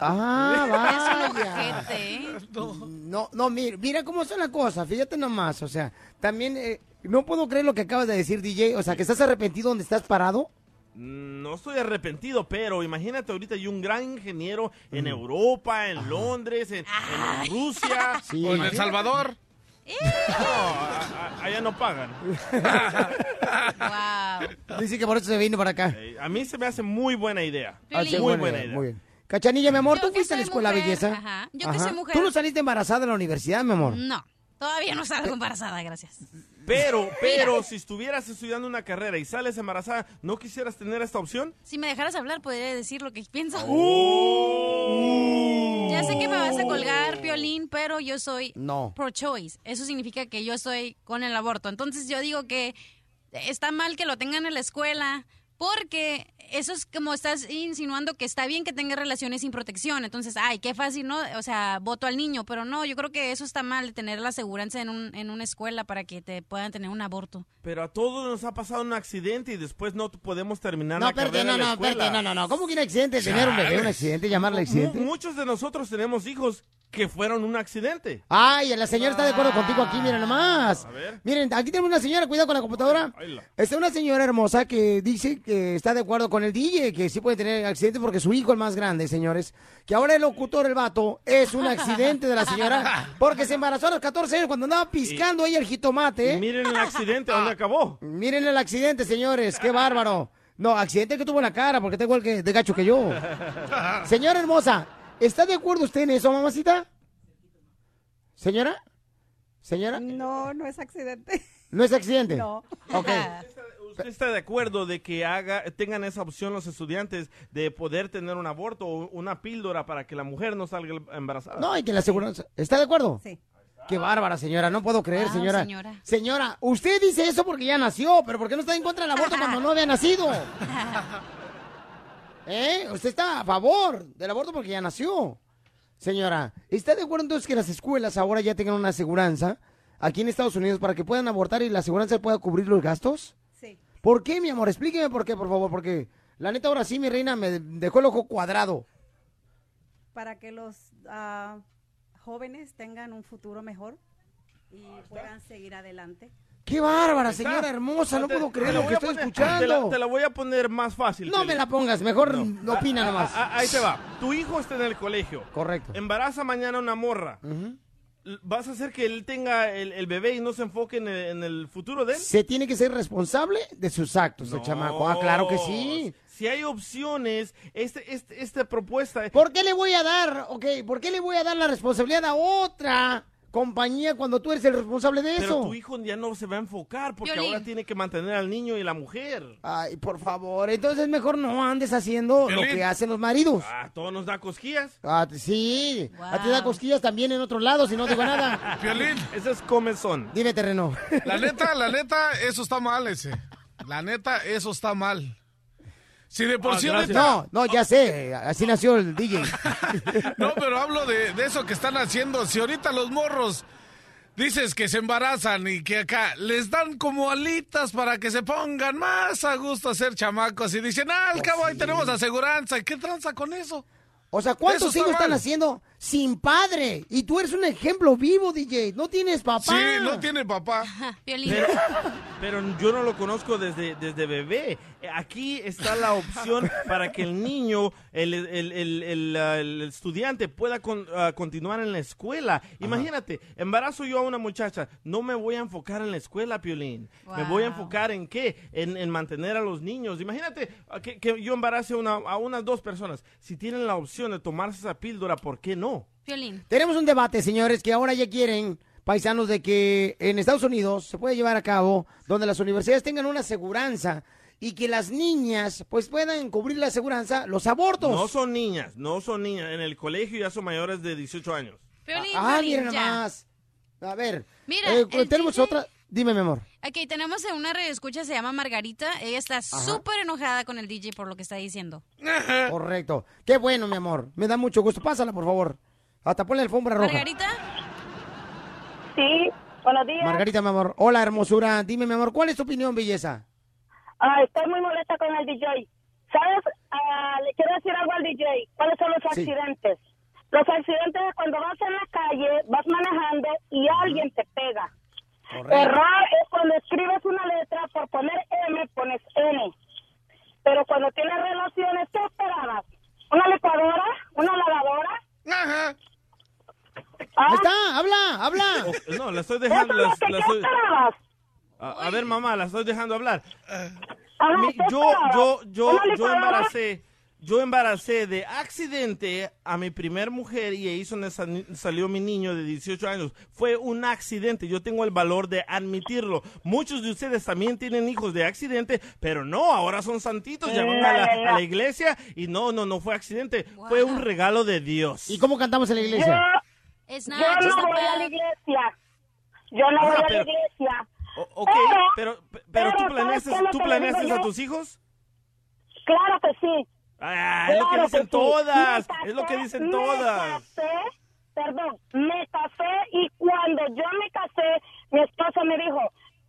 S15: No, no, mira, mira cómo son las cosas, fíjate nomás, o sea, también eh, no puedo creer lo que acabas de decir, DJ, o sea, que estás arrepentido donde estás parado.
S5: Mm, No estoy arrepentido, pero imagínate ahorita hay un gran ingeniero en Europa, en Londres, en, en Rusia.
S15: Sí.
S4: O en El. Salvador.
S5: No, a- a- allá no pagan.
S9: Wow.
S15: Dice que por eso se vino para acá.
S5: A mí se me hace muy buena idea.
S15: Ah, sí,
S5: Muy
S15: buena
S5: buena
S15: idea. Muy bien. Cachanilla, mi amor,
S9: Yo
S15: ¿tú fuiste a la escuela de
S9: mujer,
S15: belleza?
S9: ajá. Yo que
S15: Ajá.
S9: soy mujer.
S15: ¿Tú no saliste embarazada en la universidad, mi amor?
S9: No, todavía no salgo embarazada, gracias.
S5: Pero, pero, si estuvieras estudiando una carrera y sales embarazada, ¿no quisieras tener esta opción?
S9: Si me dejaras hablar, podría decir lo que pienso.
S5: Oh.
S9: Ya sé que me vas a colgar, Piolín, pero yo soy
S15: No.
S9: pro-choice. Eso significa que yo estoy con el aborto. Entonces yo digo que está mal que lo tengan en la escuela porque eso es como estás insinuando que está bien que tenga relaciones sin protección. Entonces, ay, qué fácil, ¿no? O sea, voto al niño, pero no, yo creo que eso está mal de tener la aseguranza en, un, en una escuela para que te puedan tener un aborto.
S5: Pero a todos nos ha pasado un accidente y después no podemos terminar
S15: No,
S5: la
S15: espérate,
S5: carrera
S15: no,
S5: en la
S15: no, espérate,
S5: escuela.
S15: no, no, no. ¿Cómo que un accidente? Tener un bebé, un accidente, llamarle accidente.
S5: Muchos de nosotros tenemos hijos que fueron un accidente.
S15: Ay, la señora está de acuerdo contigo aquí, miren nomás.
S5: A ver.
S15: Miren, aquí tenemos una señora, cuidado con la computadora.
S5: Oíla.
S15: Está una señora hermosa que dice que está de acuerdo con el DJ, que sí puede tener accidente porque su hijo, el más grande, señores, que ahora el locutor, el vato, es un accidente de la señora porque se embarazó a los 14 años cuando andaba piscando ella el jitomate.
S5: Y miren el accidente, ¿dónde acabó?
S15: Miren el accidente, señores, qué bárbaro. No, accidente que tuvo en la cara, porque está igual que de gacho que yo. Señora hermosa, ¿está de acuerdo usted en eso, mamacita? ¿Señora? ¿Señora?
S25: No, no es accidente.
S15: ¿No es accidente?
S25: No.
S15: Ok.
S5: ¿Usted está de acuerdo de que haga, tengan esa opción los estudiantes de poder tener un aborto o una píldora para que la mujer no salga embarazada?
S15: No, hay que la aseguranza. ¿Está de acuerdo?
S25: Sí.
S15: Qué bárbara, señora. No puedo creer,
S9: Wow,
S15: señora.
S9: señora.
S15: Señora, usted dice eso porque ya nació, pero ¿por qué no está en contra del aborto cuando no había nacido? ¿Eh? Usted está a favor del aborto porque ya nació. Señora, ¿está de acuerdo entonces que las escuelas ahora ya tengan una aseguranza aquí en Estados Unidos para que puedan abortar y la aseguranza pueda cubrir los gastos? ¿Por qué, mi amor? Explíqueme por qué, por favor, porque la neta ahora sí, mi reina, me dejó el ojo cuadrado.
S25: Para que los ah, jóvenes tengan un futuro mejor y puedan seguir adelante.
S15: Qué bárbara, señora hermosa, no puedo creer lo que estoy
S5: Te la,
S15: escuchando.
S5: te la voy a poner más fácil.
S15: No me la pongas, mejor opina nomás.
S5: Ah, ah, ahí te va. Tu hijo está en el colegio.
S15: Correcto.
S5: Embaraza mañana una morra. L- ¿Vas a hacer que él tenga el, el bebé y no se enfoque en el, en el futuro de él?
S15: Se tiene que ser responsable de sus actos, el chamaco. Ah, claro que sí.
S5: Si hay opciones, este, este, esta propuesta...
S15: ¿Por qué le voy a dar, ok, por qué le voy a dar la responsabilidad a otra compañía cuando tú eres el responsable de
S5: Pero
S15: eso?
S5: tu hijo ya no se va a enfocar porque ahora tiene que mantener al niño y la mujer.
S15: Ay, por favor, entonces mejor no andes haciendo lo que hacen los maridos.
S5: Ah, todo nos da cosquillas.
S15: Ah, sí, a ti da cosquillas también en otros lados y no digo nada.
S4: Piolín.
S5: Ese es comezón.
S15: Dime, terreno.
S4: La neta, la neta, eso está mal ese. La neta, eso está mal. Si de por
S15: Ah,
S4: sí ahorita-
S15: No, no, ya sé, así nació el DJ.
S4: No, pero hablo de, de eso que están haciendo. Si ahorita los morros dices que se embarazan y que acá les dan como alitas para que se pongan más a gusto a ser chamacos y dicen, ah, al cabo ahí tenemos aseguranza. ¿Y qué tranza con eso?
S15: O sea, ¿cuántos
S4: Eso
S15: hijos están haciendo sin padre? Y tú eres un ejemplo vivo, DJ. No tienes papá.
S4: Sí, no tiene papá.
S5: Pero, pero yo no lo conozco desde, desde bebé. Aquí está la opción para que el niño, el, el- el- el, ah, el estudiante pueda con- ah, continuar en la escuela. Imagínate, embarazo yo a una muchacha, no me voy a enfocar en la escuela, Piolín. Me voy a enfocar en qué? En, en mantener a los niños. Imagínate ah, que, que yo embarace a, una, a unas dos personas. Si tienen la opción de tomarse esa píldora, ¿por qué no?
S9: Piolín.
S15: Tenemos un debate, señores, que ahora ya quieren, paisanos, de que en Estados Unidos se puede llevar a cabo donde las universidades tengan una aseguranza y que las niñas pues puedan cubrir la aseguranza los abortos.
S5: No son niñas, no son niñas. En el colegio ya son mayores de 18 años.
S9: Piolín,
S15: ah,
S9: Piolín,
S15: miren
S9: ya.
S15: nomás. A ver,
S9: Mira,
S15: eh, tenemos otra... Dime, mi amor.
S9: Ok, tenemos a una escucha, se llama Margarita. Ella está súper enojada con el DJ por lo que está diciendo.
S15: Correcto. Qué bueno, mi amor. Me da mucho gusto. Pásala, por favor. Hasta ponle alfombra roja.
S9: Margarita.
S13: Sí, buenos días.
S15: Margarita, mi amor. Hola, hermosura. Dime, mi amor, ¿cuál es tu opinión, belleza?
S13: Ah, estoy muy molesta con el DJ. ¿Sabes? Ah, le quiero decir algo al DJ. ¿Cuáles son los
S15: Sí.
S13: accidentes? Los accidentes es cuando vas en la calle, vas manejando y alguien te pega. Error es cuando escribes una letra, por poner M pones N. Pero cuando tienes relaciones, ¿qué esperabas? ¿Una licuadora? ¿Una lavadora?
S15: Ajá.
S13: Ah.
S15: Ahí está, habla, habla.
S5: Oh, no, la estoy dejando. La- la
S13: ¿qué
S5: estoy- a, a ver, mamá, la estoy dejando hablar.
S13: Ajá,
S5: Mi-
S13: ¿qué
S5: yo, yo, yo,
S13: ¿Una
S5: yo embaracé, yo embaracé de accidente a mi primer mujer y ahí salió mi niño de 18 años. Fue un accidente, yo tengo el valor de admitirlo. Muchos de ustedes también tienen hijos de accidente, pero no, ahora son santitos, ya van a la, a la iglesia y no, no, no fue accidente, fue un regalo de Dios.
S15: ¿Y cómo cantamos en la iglesia?
S9: It's
S13: Yo
S9: not just
S13: no
S9: a
S13: voy a la iglesia. Yo no
S5: Ah,
S13: voy a
S5: pero-
S13: la iglesia.
S5: O- ok, pero, pero, tú
S13: pero,
S5: planeaste,
S13: ¿sabes qué es lo
S5: ¿tú planeaste
S13: digo
S5: a
S13: yo?
S5: tus hijos?
S13: Claro que sí.
S5: Ah, es lo que dicen
S13: sí.
S5: todas,
S13: Me
S5: es lo que dicen
S13: me
S5: todas.
S13: casé, perdón, me casé y cuando yo me casé, mi esposa me dijo,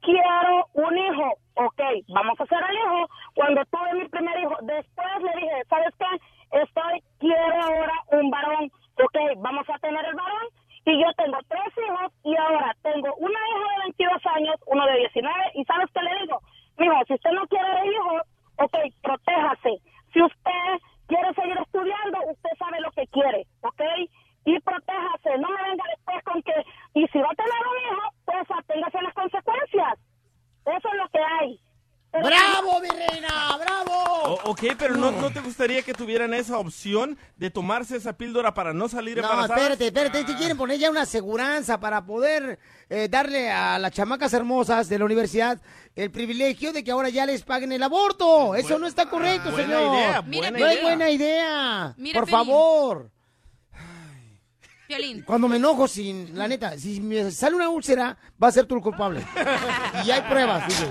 S13: quiero un hijo. Ok, vamos a hacer el hijo. Cuando tuve mi primer hijo, después le dije, ¿sabes qué? Estoy, quiero ahora un varón. Ok, vamos a tener el varón. Y yo tengo tres hijos y ahora tengo una hija de 22 años, uno de 19. ¿Y sabes qué le digo? Mijo, si usted no quiere el hijo, ok, protéjase. Si usted quiere seguir estudiando, usted sabe lo que quiere, ¿ok? Y protéjase. No me venga después con que, y si va a tener un hijo, pues aténgase las consecuencias. Eso es lo que hay. Pero-
S15: ¡Bravo, mi reina! ¡Bravo!
S5: O- ok, pero no, ¿no te gustaría que tuvieran esa opción de tomarse esa píldora para no salir
S15: No,
S5: embarazadas?
S15: espérate, espérate, te quieren poner ya una aseguranza para poder eh, darle a las chamacas hermosas de la universidad el privilegio de que ahora ya les paguen el aborto. Eso no está correcto,
S5: buena
S15: señor.
S5: idea,
S9: Mira,
S15: no es buena idea.
S9: Mira,
S15: Por favor. Cuando me enojo, sin, la neta, si me sale una úlcera, va a ser tú el culpable. y hay pruebas, DJ.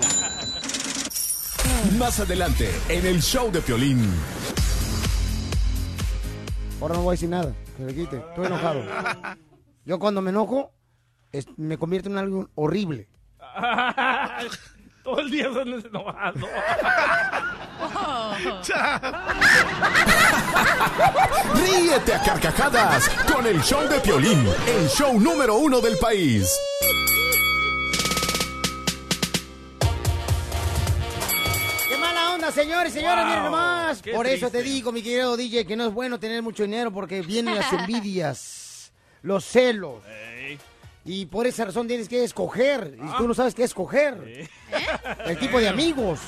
S8: Más adelante, en el show de Piolín.
S15: Ahora no voy a decir nada. Que le quite. Estoy enojado. Yo cuando me enojo, es- me convierto en algo horrible.
S5: Todo el día son enojado.
S8: Ríete a carcajadas con el show de Piolín, el show número uno del país.
S15: Señores, señores, miren
S3: Wow,
S15: nomás.
S3: qué
S15: Por eso te
S3: triste.
S15: digo, mi querido DJ, que no es bueno tener mucho dinero porque vienen las envidias, los celos. Y por esa razón tienes que escoger. Y tú no sabes qué escoger. El tipo de amigos.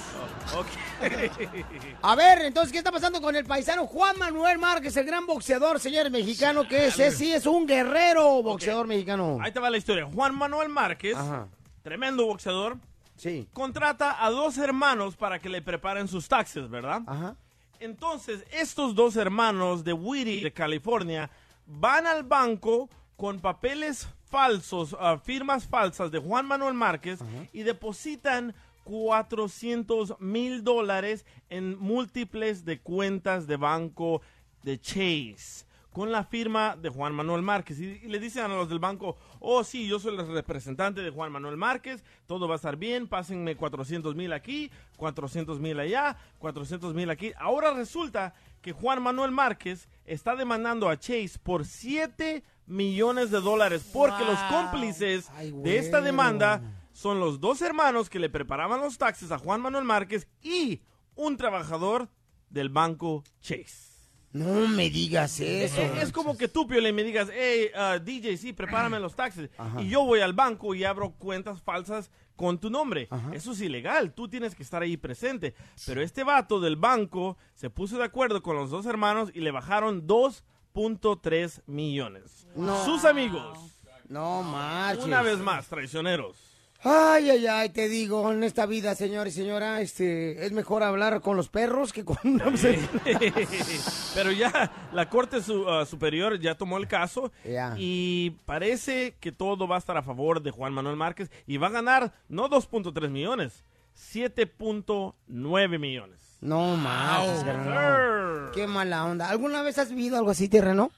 S15: A ver, entonces, ¿qué está pasando con el paisano Juan Manuel Márquez, el gran boxeador, señor mexicano, que es, es- sí es un guerrero boxeador mexicano?
S5: Ahí te va la historia. Juan Manuel Márquez,
S15: Ajá.
S5: tremendo boxeador,
S15: Sí.
S5: contrata a dos hermanos para que le preparen sus taxes, ¿verdad?
S15: Ajá.
S5: Entonces, estos dos hermanos de Whitty, de California, van al banco con papeles falsos, ah, firmas falsas de Juan Manuel Márquez y depositan 400 mil dólares en múltiples de cuentas de banco de Chase con la firma de Juan Manuel Márquez. Y, y le dicen a los del banco, oh sí, yo soy el representante de Juan Manuel Márquez, todo va a estar bien, pásenme 400 mil aquí, 400 mil allá, 400 mil aquí. Ahora resulta que Juan Manuel Márquez está demandando a Chase por 7 millones de dólares porque los cómplices de esta demanda son los dos hermanos que le preparaban los taxes a Juan Manuel Márquez y un trabajador del banco Chase.
S15: No me digas eso.
S5: Es, es como que tú, Piolín, me digas, hey, uh, DJ, sí, prepárame los taxes.
S15: Ajá.
S5: Y yo voy al banco y abro cuentas falsas con tu nombre. Eso es ilegal, tú tienes que estar ahí presente. Pero este vato del banco se puso de acuerdo con los dos hermanos y le bajaron 2.3 millones.
S15: No.
S5: Sus amigos.
S15: No marches.
S5: Una vez más, traicioneros.
S15: Ay, ay, ay, te digo, en esta vida, señor y señora, este, es mejor hablar con los perros que con una
S5: Pero ya la Corte su- uh, Superior ya tomó el caso
S15: Ya.
S5: y parece que todo va a estar a favor de Juan Manuel Márquez y va a ganar no 2.3 millones, 7.9 millones.
S15: No carnal. Qué mala onda. ¿Alguna vez has vivido algo así, terreno?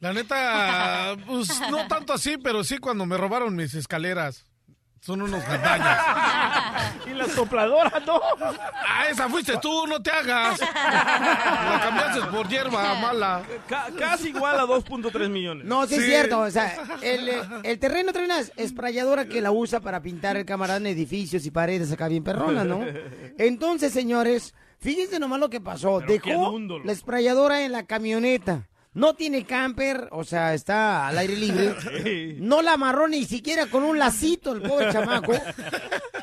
S4: La neta, pues no tanto así, pero sí cuando me robaron mis escaleras. Son unos gandallas.
S5: y la sopladora, no.
S4: Ah, esa fuiste tú, no te hagas. La cambiaste por hierba mala.
S5: Ca- casi igual a 2.3 millones.
S15: No, sí, es cierto. O sea, el, eh, el terreno trae una esprayadora que la usa para pintar el camarada en edificios y paredes acá bien perronas, ¿no? Entonces, señores, fíjense nomás lo que pasó.
S5: Pero
S15: Dejó la esprayadora en la camioneta. No tiene camper, o sea, está al aire libre. No la amarró ni siquiera con un lacito el pobre chamaco.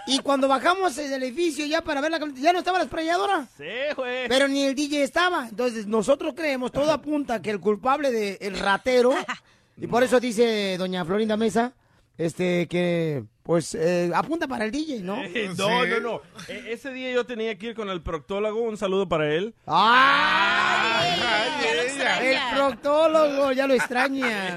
S15: Y cuando bajamos del edificio ya para ver la ya no estaba la esprayadora.
S5: Sí, güey.
S15: Pero ni el DJ estaba. Entonces nosotros creemos, todo apunta que el culpable del ratero, y por eso dice doña Florinda Mesa, este, que pues eh, apunta para el DJ, ¿no?
S5: Eh, no, no, no. E- ese día yo tenía que ir con el proctólogo. Un saludo para él.
S15: El proctólogo ya lo extraña.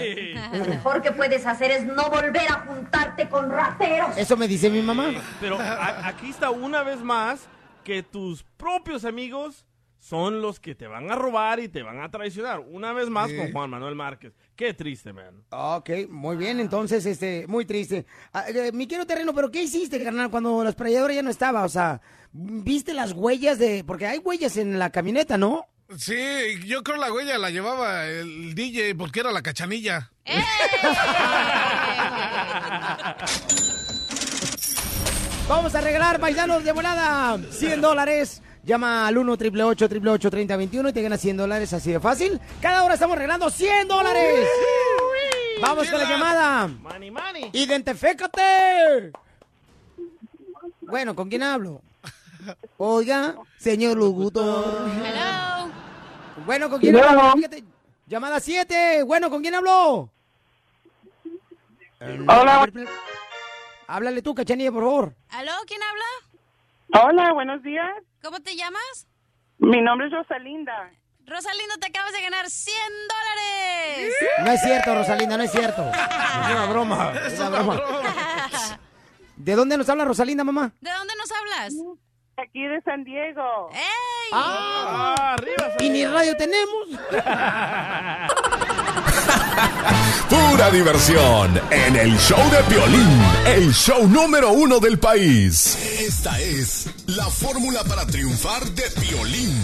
S26: Lo mejor que puedes hacer es no volver a juntarte con rateros.
S15: Eso me dice mi mamá.
S5: Pero aquí está una vez más que tus propios amigos son los que te van a robar y te van a traicionar. Una vez más
S15: Sí.
S5: con Juan Manuel Márquez. Qué triste, man.
S15: Ok, muy bien, entonces, este, muy triste. Ah, eh, mi quiero terreno, pero ¿qué hiciste, carnal, cuando la esprayadora ya no estaba? O sea, ¿viste las huellas de...? Porque hay huellas en la camioneta, ¿no?
S4: Sí, yo creo la huella la llevaba el DJ porque era la cachanilla.
S15: Vamos a regalar, paisanos de volada, 100 dólares. Llama al 1 888 3021 y te ganas 100 dólares así de fácil. Cada hora estamos regalando 100 dólares. Vamos con la llamada.
S5: Money, money.
S15: ¡Identifícate! Bueno, ¿con quién hablo? Oiga, señor locutor. Bueno, ¿con quién
S26: Hello.
S15: hablo? Fíjate, Llamada 7. Bueno, ¿con quién hablo?
S26: Hola.
S15: Háblale tú, cachanilla, por favor.
S9: ¿Aló? ¿Quién habla?
S12: Hola, buenos días.
S9: ¿Cómo te llamas?
S12: Mi nombre es Rosalinda.
S9: Rosalindo, te acabas de ganar 100 dólares.
S15: No es cierto, Rosalinda, no es cierto. Es una broma. Es una broma. ¿De dónde nos habla Rosalinda, mamá?
S9: ¿De dónde nos hablas?
S12: Aquí de San Diego.
S9: ¡Ey!
S15: Ah,
S5: arriba.
S15: ¿Y ni radio tenemos?
S8: Pura diversión en el show de Piolín, el show número uno del país. Esta es la fórmula para triunfar de Piolín.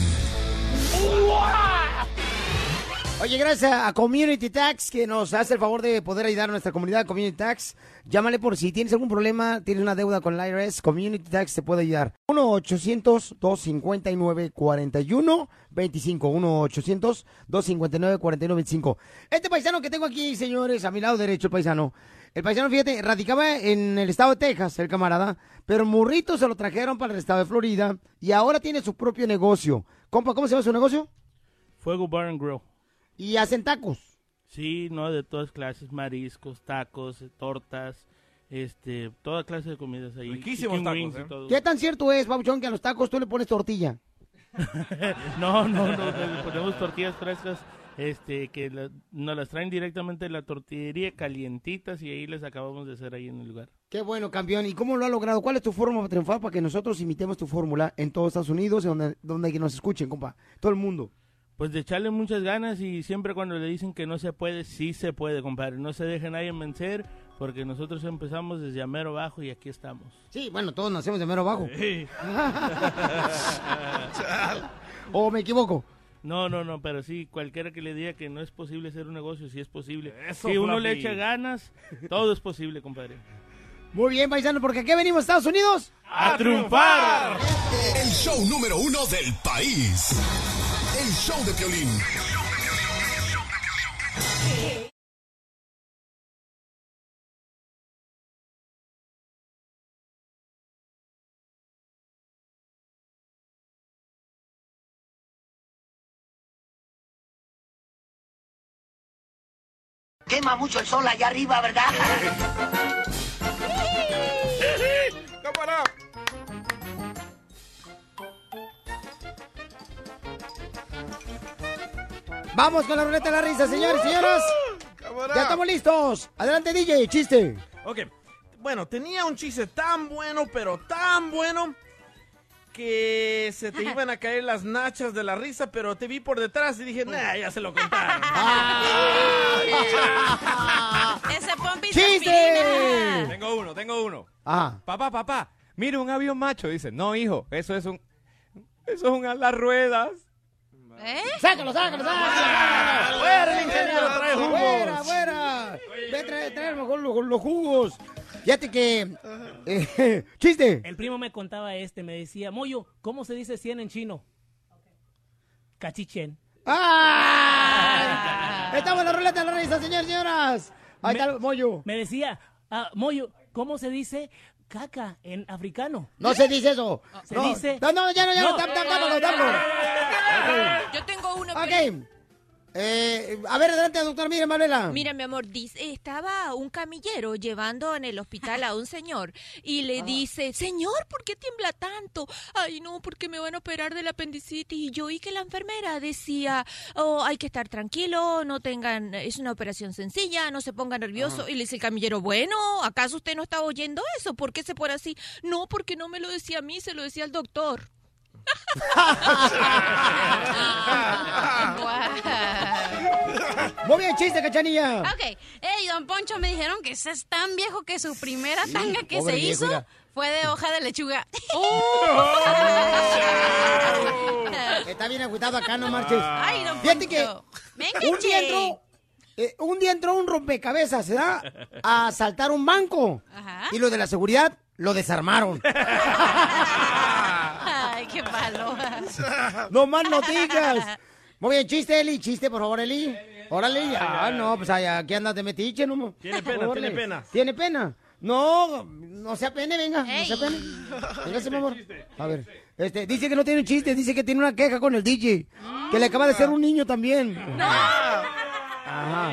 S15: Oye, gracias a Community Tax que nos hace el favor de poder ayudar a nuestra comunidad Community Tax. Llámale por si tienes algún problema, tienes una deuda con el IRS, Community Tax te puede ayudar. 1-800-259-4125. 1-800-259-4125. Este paisano que tengo aquí, señores, a mi lado derecho, el paisano. El paisano, fíjate, radicaba en el estado de Texas, el camarada, pero Murrito se lo trajeron para el estado de Florida y ahora tiene su propio negocio. Compa, ¿cómo se llama su negocio?
S18: Fuego Bar and Grill.
S15: Y hacen tacos.
S18: Sí, no, de todas clases, mariscos, tacos, eh, tortas, este, toda clase de comidas ahí.
S5: Riquísimos tacos, ¿eh?
S18: todo.
S15: ¿Qué tan cierto es, Babuchón, que a los tacos tú le pones tortilla?
S18: No, no, no, le ponemos tortillas frescas, este, que la- nos las traen directamente de la tortillería calientitas y ahí les acabamos de hacer ahí en el lugar.
S15: Qué bueno, campeón. ¿Y cómo lo ha logrado? ¿Cuál es tu fórmula para triunfar para que nosotros imitemos tu fórmula en todos Estados Unidos, y donde, donde que nos escuchen, compa? Todo el mundo.
S18: Pues de echarle muchas ganas y siempre cuando le dicen que no se puede, sí se puede, compadre. No se deje nadie vencer porque nosotros empezamos desde Amero Bajo y aquí estamos.
S15: Sí, bueno, todos nacemos de mero abajo. ¿O me equivoco?
S18: No, no, no, pero sí, cualquiera que le diga que no es posible hacer un negocio, sí es posible.
S5: Eso,
S18: si uno le echa ganas, todo es posible, compadre.
S15: Muy bien, paisano, porque aquí venimos, Estados Unidos.
S18: ¡A triunfar!
S8: El show número uno del país. El show de Piolín.
S27: Quema mucho el sol allá arriba, ¿verdad?
S15: Vamos con la ruleta de la risa, señores y señoras. Ya estamos listos. Adelante, DJ, chiste.
S5: Ok, bueno, tenía un chiste tan bueno, pero tan bueno, que se te iban a caer las nachas de la risa, pero te vi por detrás y dije, nah, ya se lo contaron.
S9: Ese pompi
S15: ¡Chiste!
S28: Tengo uno, tengo uno.
S15: Ah.
S28: Papá, papá, mira un avión macho. Dice, no, hijo, eso es un... Eso es un alas ruedas.
S9: ¿Eh?
S15: ¡Sácalo, sácalo, sácalo!
S28: ¡Fuera, el ingeniero, trae jugos!
S15: ¡Fuera, fuera! Ve, trae, trae mejor los, los jugos. Fíjate que... eh, ¡Chiste!
S29: El primo me contaba este, me decía, Moyo, ¿cómo se dice 100 en chino? Cachichen.
S15: ¡Ah! Estamos en la ruleta de la risa, señores y señoras. Ahí está el Moyo.
S29: Me decía, ah, Moyo, ¿cómo se dice caca en africano?
S15: No se dice eso.
S29: Se
S15: no.
S29: dice...
S15: No, no, ya no, ya no.
S29: No.
S15: Tap,
S16: Yo tengo uno.
S15: Ok. Eh, a ver, adelante, doctor Mire, Manuela.
S16: Mira, mi amor, dice, estaba un camillero llevando en el hospital a un señor y
S15: Ah.
S16: le dice, señor, ¿por qué tiembla tanto? Ay, no, porque me van a operar del apendicitis. Y yo oí que la enfermera decía, oh, hay que estar tranquilo, no tengan, es una operación sencilla, no se ponga nervioso. Y le dice el camillero, bueno, ¿acaso usted no está oyendo eso? ¿Por qué se pone así? No, porque no me lo decía a mí, se lo decía al doctor.
S15: Muy bien, chiste, cachanilla.
S14: Ok, hey, don Poncho, me dijeron que es tan viejo que su primera tanga que
S15: pobre
S14: se
S15: viejo,
S14: hizo
S15: mira.
S14: fue de hoja de lechuga.
S15: Está bien agüitado acá, no marches.
S14: Ay, don
S15: Fíjate que
S14: Poncho. Venga,
S15: un día entró, eh, un día entró un rompecabezas, ¿verdad? A asaltar un banco.
S14: Ajá.
S15: Y los de la seguridad lo desarmaron.
S14: Ay, qué malo.
S15: no más no digas. Muy bien, chiste, Eli. Chiste, por favor, Eli. Órale, ya. No, pues ay, aquí andas de metiche, ¿no?
S5: Tiene pena,
S15: Órale.
S5: tiene pena.
S15: ¿Tiene pena? No, no sea pene, venga. No sea pene. Véngase, mi amor. A ver. Este, dice que no tiene un chiste, dice que tiene una queja con el DJ. Que le acaba de ser un niño también. Ajá.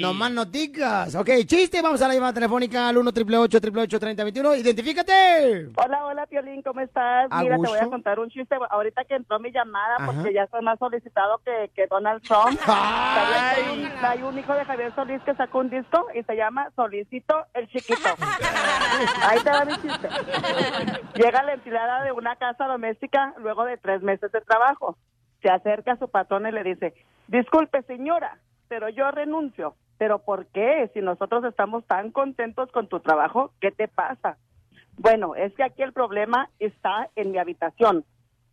S15: No más no digas. Ok, chiste, vamos a la llamada telefónica al 1 888 3021 Identifícate.
S12: Hola, hola, Piolín, ¿cómo estás? Mira, te voy a contar un chiste. Ahorita que entró mi llamada,
S15: Ajá.
S12: porque ya estoy más solicitado que, que Donald Trump. ¿Sabías que Hay un, hay un hijo de Javier Solís que sacó un disco y se llama Solicito el Chiquito. Ahí te va mi chiste. Llega la empleada de una casa doméstica luego de tres meses de trabajo. Se acerca a su patrón y le dice, disculpe señora, pero yo renuncio. ¿Pero por qué? Si nosotros estamos tan contentos con tu trabajo, ¿qué te pasa? Bueno, es que aquí el problema está en mi habitación.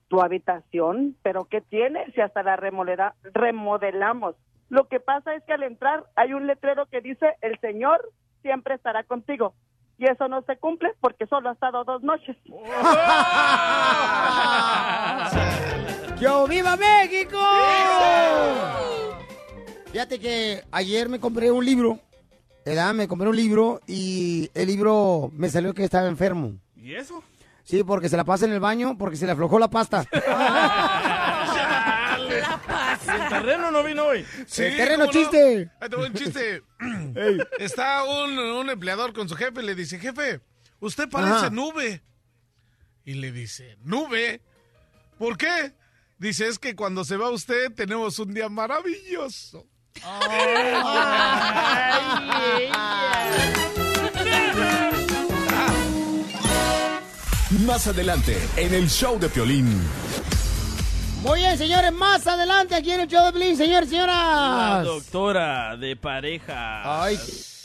S12: ¿Tu habitación? ¿Pero qué tiene si hasta la remodela- remodelamos? Lo que pasa es que al entrar hay un letrero que dice, el Señor siempre estará contigo. Y eso no se cumple porque solo ha estado dos noches.
S15: ¡Yo viva México! Fíjate que ayer me compré un libro, ¿verdad? Me compré un libro y el libro me salió que estaba enfermo.
S5: ¿Y eso?
S15: Sí, porque se la pasa en el baño, porque se le aflojó la pasta.
S5: El terreno no vino hoy.
S15: El terreno chiste.
S4: Ahí te voy un chiste. Está un, un empleador con su jefe y le dice, jefe, usted parece
S15: Ajá.
S4: nube. Y le dice, ¿nube? ¿Por qué? Dice, es que cuando se va usted tenemos un día maravilloso.
S8: Más adelante, en el show de Piolín.
S15: Muy bien, señores, más adelante aquí en el show de Blin, señores
S30: La
S15: señoras.
S30: doctora de pareja.
S15: Ay,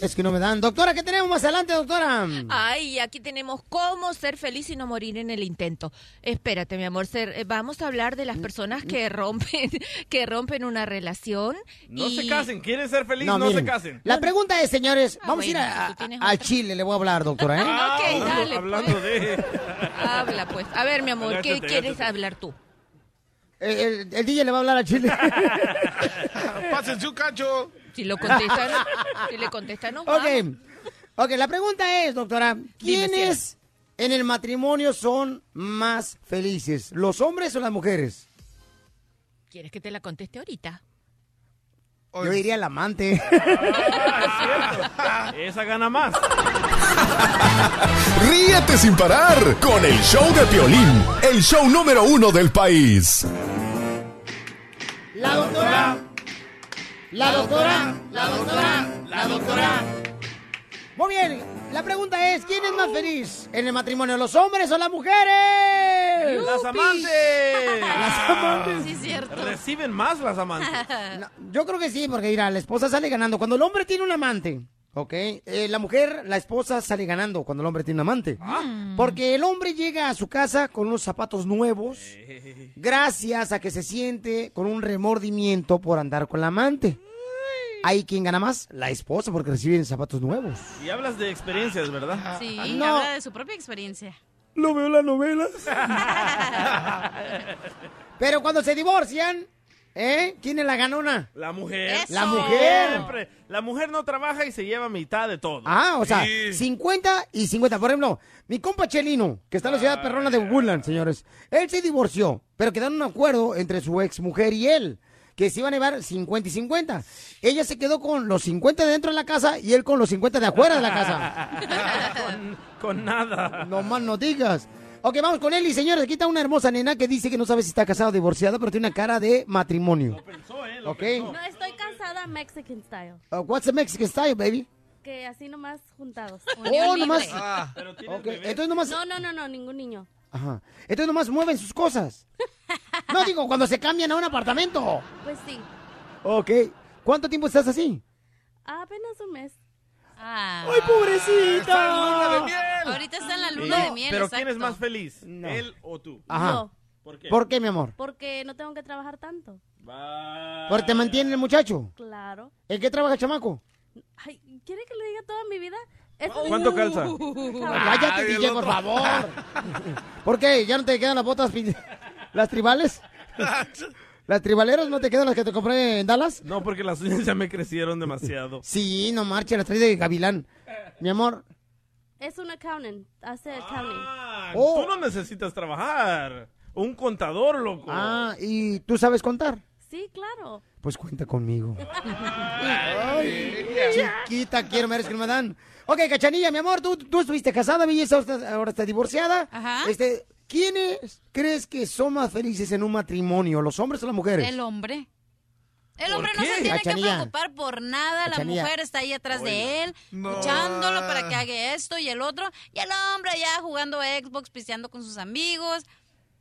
S15: es que no me dan. Doctora, ¿qué tenemos más adelante, doctora?
S16: Ay, aquí tenemos cómo ser feliz y no morir en el intento. Espérate, mi amor, ser- eh, vamos a hablar de las personas que rompen, que rompen una relación.
S5: No
S16: y-
S5: se casen. ¿Quieren ser felices? No,
S15: miren,
S5: se casen.
S15: La pregunta es, señores,
S16: Ah,
S15: vamos a ir a, a-. Chile, le voy a hablar, doctora, ¿eh?
S16: Ah, ok,
S5: hablando,
S16: dale,
S5: hablando
S16: pues.
S5: de...
S16: Habla, pues. A ver, mi amor, ¿qué quieres
S5: agáchate.
S16: hablar tú?
S15: El, el- el DJ le va a hablar a Chile.
S4: Pásense un cacho.
S16: Si lo contestan, si le contestan, no.
S15: ok, ok, la pregunta es, doctora, ¿quiénes en el matrimonio son más felices, los hombres o las mujeres?
S16: ¿Quieres que te la conteste ahorita?
S15: Yo diría el amante.
S5: Esa gana más.
S8: Ríete sin parar con el show de Piolín, el show número uno del país.
S15: La doctora. La doctora. La doctora. La doctora. Muy bien. La pregunta es, ¿quién es más feliz en el matrimonio, los hombres o las mujeres?
S5: ¡Las amantes!
S15: Las amantes.
S9: Sí, es cierto.
S5: Reciben más las amantes.
S15: No, yo creo que sí, porque mira, la esposa sale ganando. Cuando el hombre tiene un amante, ¿ok? Eh, la mujer, la esposa sale ganando cuando el hombre tiene un amante. Porque el hombre llega a su casa con unos zapatos nuevos, gracias a que se siente con un remordimiento por andar con la amante. ¿Hay quien gana más? La esposa, porque reciben zapatos nuevos.
S5: Y hablas de experiencias, ¿verdad?
S9: Sí,
S15: No.
S9: habla de su propia experiencia.
S15: Lo veo en las novelas. Pero cuando se divorcian, ¿eh? ¿Quién es la ganona?
S5: La mujer.
S9: Eso.
S15: La mujer.
S5: Siempre. La mujer no trabaja y se lleva mitad de todo.
S15: Ah, o sea,
S5: Sí.
S15: 50 y 50. Por ejemplo, mi compa Chelino, que está en la ciudad perrona de Woodland, señores. Él se divorció, pero quedaron un acuerdo entre su ex mujer y él, que se iban a llevar 50 y 50. Ella se quedó con los 50 de dentro de la casa y él con los 50 de afuera de la casa.
S5: con, con nada.
S15: No más no digas. Ok, vamos con Eli, señores. Aquí está una hermosa nena que dice que no sabe si está casada o divorciada, pero tiene una cara de matrimonio. Ok.
S31: No, estoy casada Mexican style.
S15: Uh, what's the Mexican style, baby?
S31: Que así nomás juntados.
S15: Oh, nomás.
S5: Ah,
S15: Ok, Entonces nomás.
S31: No, no, no, no, ningún niño.
S15: Ajá. Entonces nomás mueven sus cosas. No digo cuando se cambian a un apartamento.
S31: Pues sí.
S15: Ok. ¿Cuánto tiempo estás así?
S31: Apenas un mes.
S9: Ah.
S15: ¡Ay, pobrecita!
S5: luna de miel!
S9: Ahorita está en la luna
S5: No,
S9: de miel.
S5: Pero
S9: exacto.
S5: ¿quién es más feliz? ¿Él o tú?
S15: Ajá.
S31: Yo.
S5: ¿Por qué?
S15: ¿Por qué, mi amor?
S31: Porque no tengo que trabajar tanto.
S15: Porque te mantiene el muchacho.
S31: Claro.
S15: ¿En qué trabaja chamaco?
S31: Ay, ¿quiere que le diga toda mi vida?
S5: ¿Cuánto
S31: de-
S5: calza?
S15: Cállate,
S4: Ay, el
S15: DJ, por
S4: otro.
S15: favor. ¿Por qué? ¿Ya no te quedan las botas? pin- ¿Las tribales? ¿Las tribaleros no te quedan las que te compré en Dallas?
S5: No, porque las uñas ya me crecieron demasiado.
S15: Sí, no marche, las traes de Gavilán. Mi amor.
S31: Es un accountant. Hace accounting.
S5: Ah,
S15: Oh.
S5: Tú no necesitas trabajar. Un contador, loco.
S15: Ah, ¿y tú sabes contar?
S31: Sí, claro.
S15: Pues cuenta conmigo. Ay, chiquita, quiero ver que me dan. Ok, Cachanilla, mi amor, tú, tú estuviste casada, belleza, ahora estás, ahora estás divorciada.
S9: Ajá.
S15: Este, ¿quiénes crees que son más felices en un matrimonio, los hombres o las mujeres?
S9: El hombre. El
S15: ¿Por
S9: hombre no
S15: qué?
S9: se tiene
S15: Cachanilla.
S9: que preocupar por nada.
S15: Cachanilla.
S9: La mujer está ahí atrás de él,
S4: No.
S9: escuchándolo para que haga esto y el otro. Y el hombre ya jugando Xbox, pisteando con sus amigos,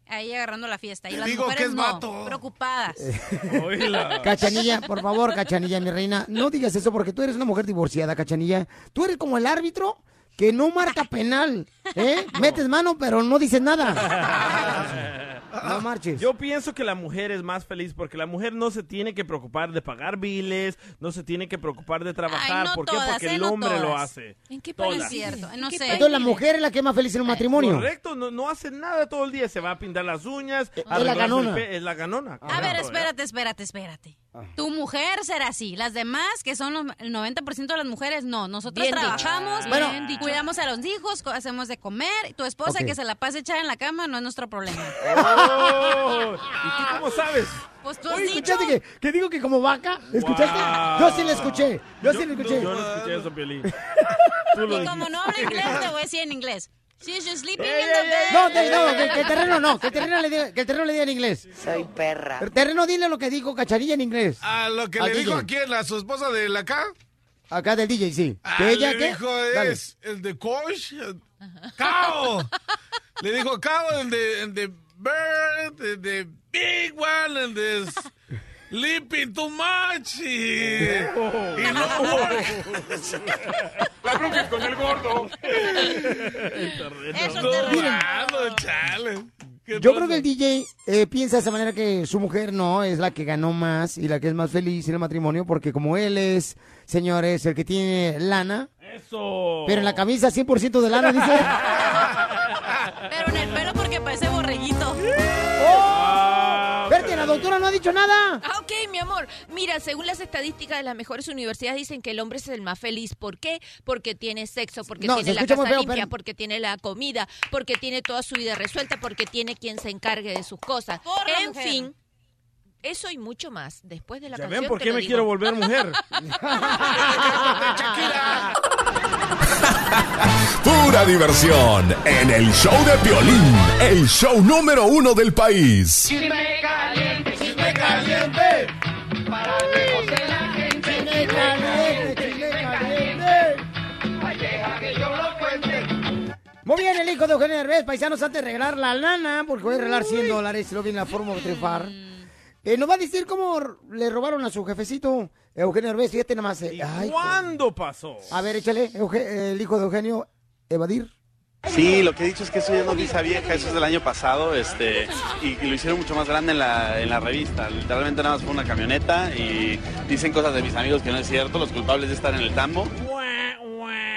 S9: ahí agarrando la fiesta. Y
S4: Te
S9: las
S4: digo que
S9: mujeres
S4: es
S9: no,
S4: vato.
S9: preocupadas.
S15: Cachanilla, por favor, Cachanilla, mi reina, no digas eso porque tú eres una mujer divorciada, Cachanilla. Tú eres como el árbitro que no marca penal, ¿eh? Metes mano, pero no dices nada. No marches.
S5: Yo pienso que la mujer es más feliz porque la mujer no se tiene que preocupar de pagar biles, no se tiene que preocupar de trabajar.
S9: no
S5: ¿Por qué?
S9: todas,
S5: Porque
S9: ¿eh?
S5: el
S9: No
S5: hombre lo hace.
S9: ¿En qué país? Cierto, no sé.
S15: Entonces la mujer es la que es más feliz en un matrimonio.
S5: Correcto, no, no hace nada todo el día. Se va a pintar las uñas.
S15: la
S5: arreglarse el
S15: ganona.
S5: Es la ganona.
S9: A ver,
S5: ¿eh?
S9: espérate, espérate, espérate. Tu mujer será así. Las demás, que son los- el 90% de las mujeres, no. Nosotros
S16: Bien
S9: trabajamos,
S16: Bueno.
S9: bien dicho. cuidamos a los hijos, hacemos de comer. Tu esposa que se la pase echada en la cama no es nuestro problema.
S5: Oh, ¿Y tú cómo sabes?
S9: Pues tú has
S15: Oye,
S9: dicho.
S15: ¿escuchaste que, que digo que como vaca? ¿Escuchaste?
S5: Wow.
S15: Yo sí la escuché. Yo, sí la escuché.
S5: Yo no escuché eso, Piolín.
S9: Y como no hablo inglés, te voy a decir en inglés. She's just sleeping in the bed.
S15: No, te- no, que, que el terreno no, que el terreno le diga, que el terreno le diga en inglés.
S27: Soy perra.
S15: El terreno dile lo que dijo Cacharilla en inglés.
S4: A lo que le dijo
S15: DJ.
S4: a quién, a su esposa de la acá.
S15: Acá del DJ, sí.
S4: Ah,
S15: ¿Que ella
S4: le
S15: qué?
S4: dijo
S15: Dale.
S4: es el de coach. Cow. le dijo cow, el de, el de bird, el de big one, el de sleeping too much. Y, y no
S5: La bronca con el gordo.
S9: Eso
S4: No, chale. ¿Qué
S15: Yo
S4: pasa?
S15: creo que el DJ eh, piensa de esa manera que su mujer no es la que ganó más y la que es más feliz en el matrimonio, porque como él es, señores, el que tiene lana,
S5: Eso.
S15: pero en la camisa 100% de lana, dice.
S9: Pero en el pelo
S15: ha dicho nada.
S16: Ah, ok, mi amor. Mira, según las estadísticas de las mejores universidades dicen que el hombre es el más feliz. ¿Por qué? Porque tiene sexo, porque
S15: No,
S16: tiene
S15: se
S16: la casa
S15: feo,
S16: limpia,
S15: pero-
S16: porque tiene la comida, porque tiene toda su vida resuelta, porque tiene quien se encargue de sus cosas. En
S9: mujer.
S16: fin, eso y mucho más. Después de la
S5: ¿Ya
S16: canción
S5: ven por
S16: te
S5: qué me
S16: digo.
S5: quiero volver mujer?
S8: Pura diversión en el show de Piolín, el show número uno del país.
S15: Chisme caliente, Muy bien, el hijo de Eugenio Derbez, paisanos, antes de regalar la lana, porque voy a regalar 100 dólares, y luego viene la forma de triunfar. Eh, nos va a decir cómo le robaron a su jefecito, Eugenio Derbez, fíjate nomás. eh, ay,
S5: ¿Cuándo pasó?
S15: a ver, échale, Euge- el hijo de Eugenio, Evadir.
S32: Sí, lo que he dicho es que eso ya no visa vieja, eso es del año pasado, este, y, y lo hicieron mucho más grande en la, en la revista. Literalmente nada más fue una camioneta y dicen cosas de mis amigos que no es cierto, los culpables de estar en el tambo.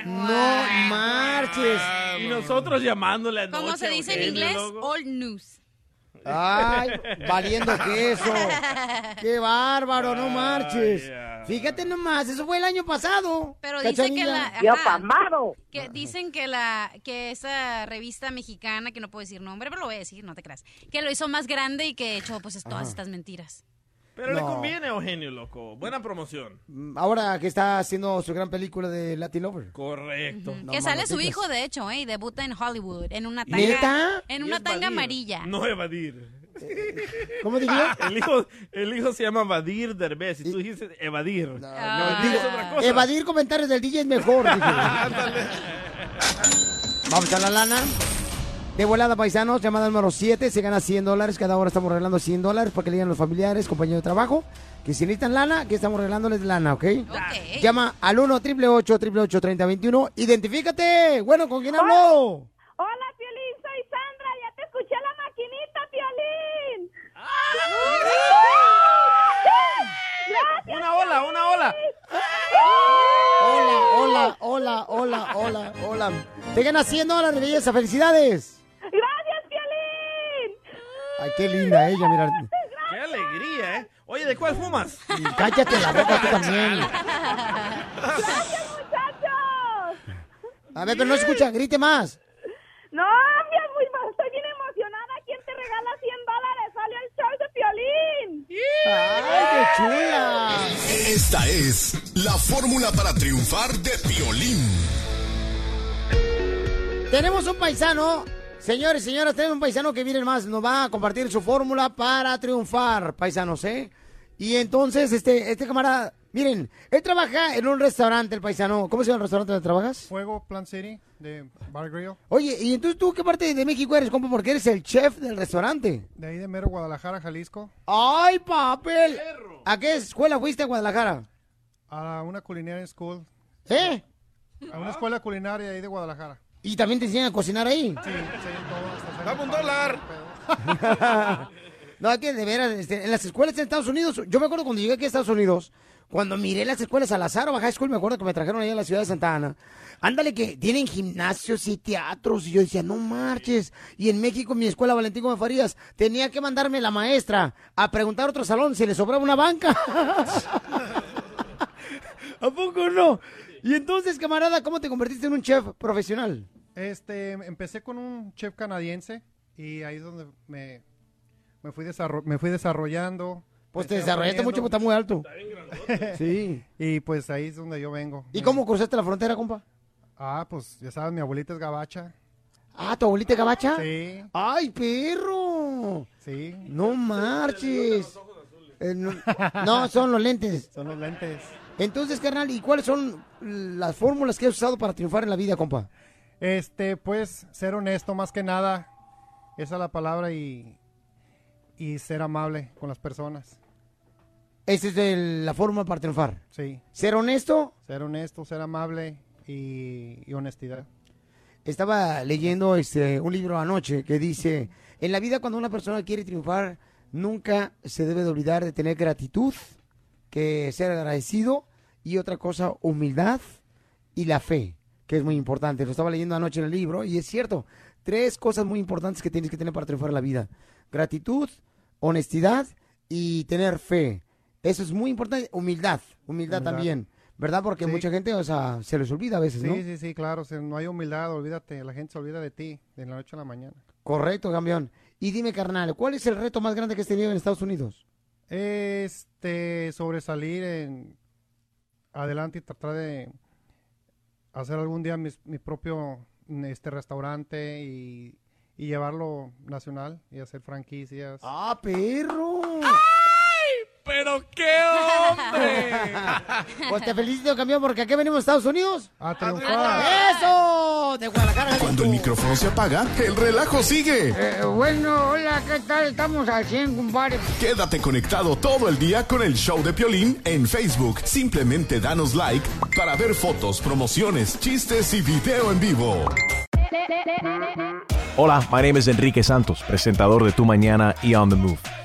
S15: No marches.
S5: Y nosotros llamándole a
S9: ¿Cómo se dice en inglés? Old news.
S15: Ay, valiendo queso. Qué bárbaro, no marches. Fíjate nomás, eso fue el año pasado.
S9: Pero dice que la... Ajá, Que dicen que la que esa revista mexicana, que no puedo decir nombre, pero lo voy a decir, no te creas, que lo hizo más grande y que echó pues todas
S15: Ajá.
S9: estas mentiras.
S5: Pero le
S15: No.
S5: conviene a Eugenio, loco. Buena promoción.
S15: Ahora que está haciendo su gran película de Latin Lover.
S5: Correcto.
S9: que sale su hijo, de hecho, ¿eh? y debuta en Hollywood, en una tanga,
S15: ¿Neta?
S9: en una tanga
S5: Badir,
S9: amarilla.
S5: No evadir.
S15: ¿Cómo diría?
S5: El hijo, el hijo se llama Badir Derbez y tú dijiste evadir. No,
S15: Digo,
S5: es otra cosa.
S15: evadir comentarios del DJ es mejor. dije. Vamos a la lana. De volada, paisanos, llamada número 7, se gana 100 dólares. Cada hora estamos regalando 100 dólares para que le digan los familiares, compañeros de trabajo, que si necesitan lana, que estamos regalándoles lana, ¿ok? Llama al 1 888 3021 Identifícate. Bueno, ¿con quién habló?
S13: Hola, Piolín, soy Sandra. Ya te escuché la maquinita, Piolín. Gracias.
S5: Una ola, una ola.
S15: Hola, hola, hola, hola, hola, hola. Te ganas 100 dólares, belleza. ¡Felicidades! Ay, qué linda ella, mira.
S5: Qué alegría, ¿eh? Oye, ¿de cuál fumas?
S15: Cállate la boca tú también.
S13: Gracias, muchachos.
S15: A ver, pero no escucha, grite más.
S13: No, mi muy, estoy bien emocionada. ¿Quién te regala 100 dólares? Sale el show de Piolín.
S15: ¡Ay, qué chula!
S8: Esta es la fórmula para triunfar de Piolín.
S15: Tenemos un paisano, señores y señoras, tenemos un paisano que viene más, nos va a compartir su fórmula para triunfar, paisanos, ¿eh? Y entonces, este, este camarada, miren, él trabaja en un restaurante, el paisano. ¿Cómo se llama el restaurante donde trabajas?
S33: Fuego Plant City de Bar Grill.
S15: Oye, ¿y entonces tú qué parte de México eres, compa? Porque eres el chef del restaurante.
S33: De ahí de mero Guadalajara, Jalisco.
S15: ¡Ay, papel! ¿A qué escuela fuiste a Guadalajara?
S33: A una culinaria school.
S15: ¿Eh?
S33: A una escuela culinaria ahí de Guadalajara.
S15: ¿Y también te enseñan a cocinar ahí?
S33: Sí, sí, todo. hasta hacer
S4: Dame un dólar.
S15: no, es que de veras, este, en las escuelas en Estados Unidos, yo me acuerdo cuando llegué aquí a Estados Unidos, cuando miré las escuelas al azar o High School, me acuerdo que me trajeron allá a la ciudad de Santa Ana. Ándale que tienen gimnasios y teatros. Y yo decía, no marches. Y en México, mi escuela Valentín Gómez Farías, tenía que mandarme la maestra a preguntar a otro salón si le sobraba una banca. ¿A poco no? Y entonces, camarada, ¿cómo te convertiste en un chef profesional?
S33: Este, empecé con un chef canadiense y ahí es donde me, me, fui, desarro- me fui desarrollando.
S15: Pues te desarrollaste mucho, porque está muy alto. Sí.
S33: Y pues ahí es donde yo vengo.
S15: ¿Y cómo cruzaste la frontera, compa?
S33: Ah, pues ya sabes, mi abuelita es gabacha.
S15: Ah, ¿tu abuelita es gabacha?
S33: Sí.
S15: ¡Ay, perro!
S33: Sí.
S15: No marches. Eh, no, no, son los lentes.
S33: Son los lentes.
S15: Entonces, carnal, ¿y cuáles son las fórmulas que has usado para triunfar en la vida, compa?
S33: Este, pues, ser honesto más que nada. Esa es la palabra y, y ser amable con las personas.
S15: Esa es el- la fórmula para triunfar.
S33: Sí.
S15: ¿Ser honesto?
S33: Ser honesto, ser amable y, y honestidad.
S15: Estaba leyendo este, un libro anoche que dice, en la vida cuando una persona quiere triunfar, nunca se debe de olvidar de tener gratitud, que ser agradecido y otra cosa, humildad y la fe, que es muy importante. Lo estaba leyendo anoche en el libro y es cierto, tres cosas muy importantes que tienes que tener para triunfar en la vida. Gratitud, honestidad y tener fe. Eso es muy importante. Humildad, humildad,
S33: Humildad.
S15: también, ¿verdad? Porque
S33: Sí.
S15: mucha gente, o sea, se les olvida a veces,
S33: Sí,
S15: ¿no?
S33: sí, sí, claro. Si no hay humildad, olvídate. La gente se olvida de ti de la noche a la mañana.
S15: Correcto, campeón. Y dime, carnal, ¿cuál es el reto más grande que has tenido en Estados Unidos?
S33: Este, sobresalir en adelante y tratar de hacer algún día mis- mi, propio este restaurante y, y llevarlo nacional y hacer franquicias.
S15: ¡Ah, perro!
S5: ¡Pero qué hombre!
S15: Pues te felicito, campeón, porque aquí venimos a Estados Unidos.
S33: A
S15: triunfar. ¡Eso! De Guadalajara.
S8: Cuando el micrófono se apaga, el relajo sigue.
S3: Eh, bueno, hola, ¿qué tal? Estamos al 100, compadre.
S8: Quédate conectado todo el día con el show de Piolín en Facebook. Simplemente danos like para ver fotos, promociones, chistes y video en vivo.
S34: Hola, my name is Enrique Santos, presentador de Tu Mañana y On the Move.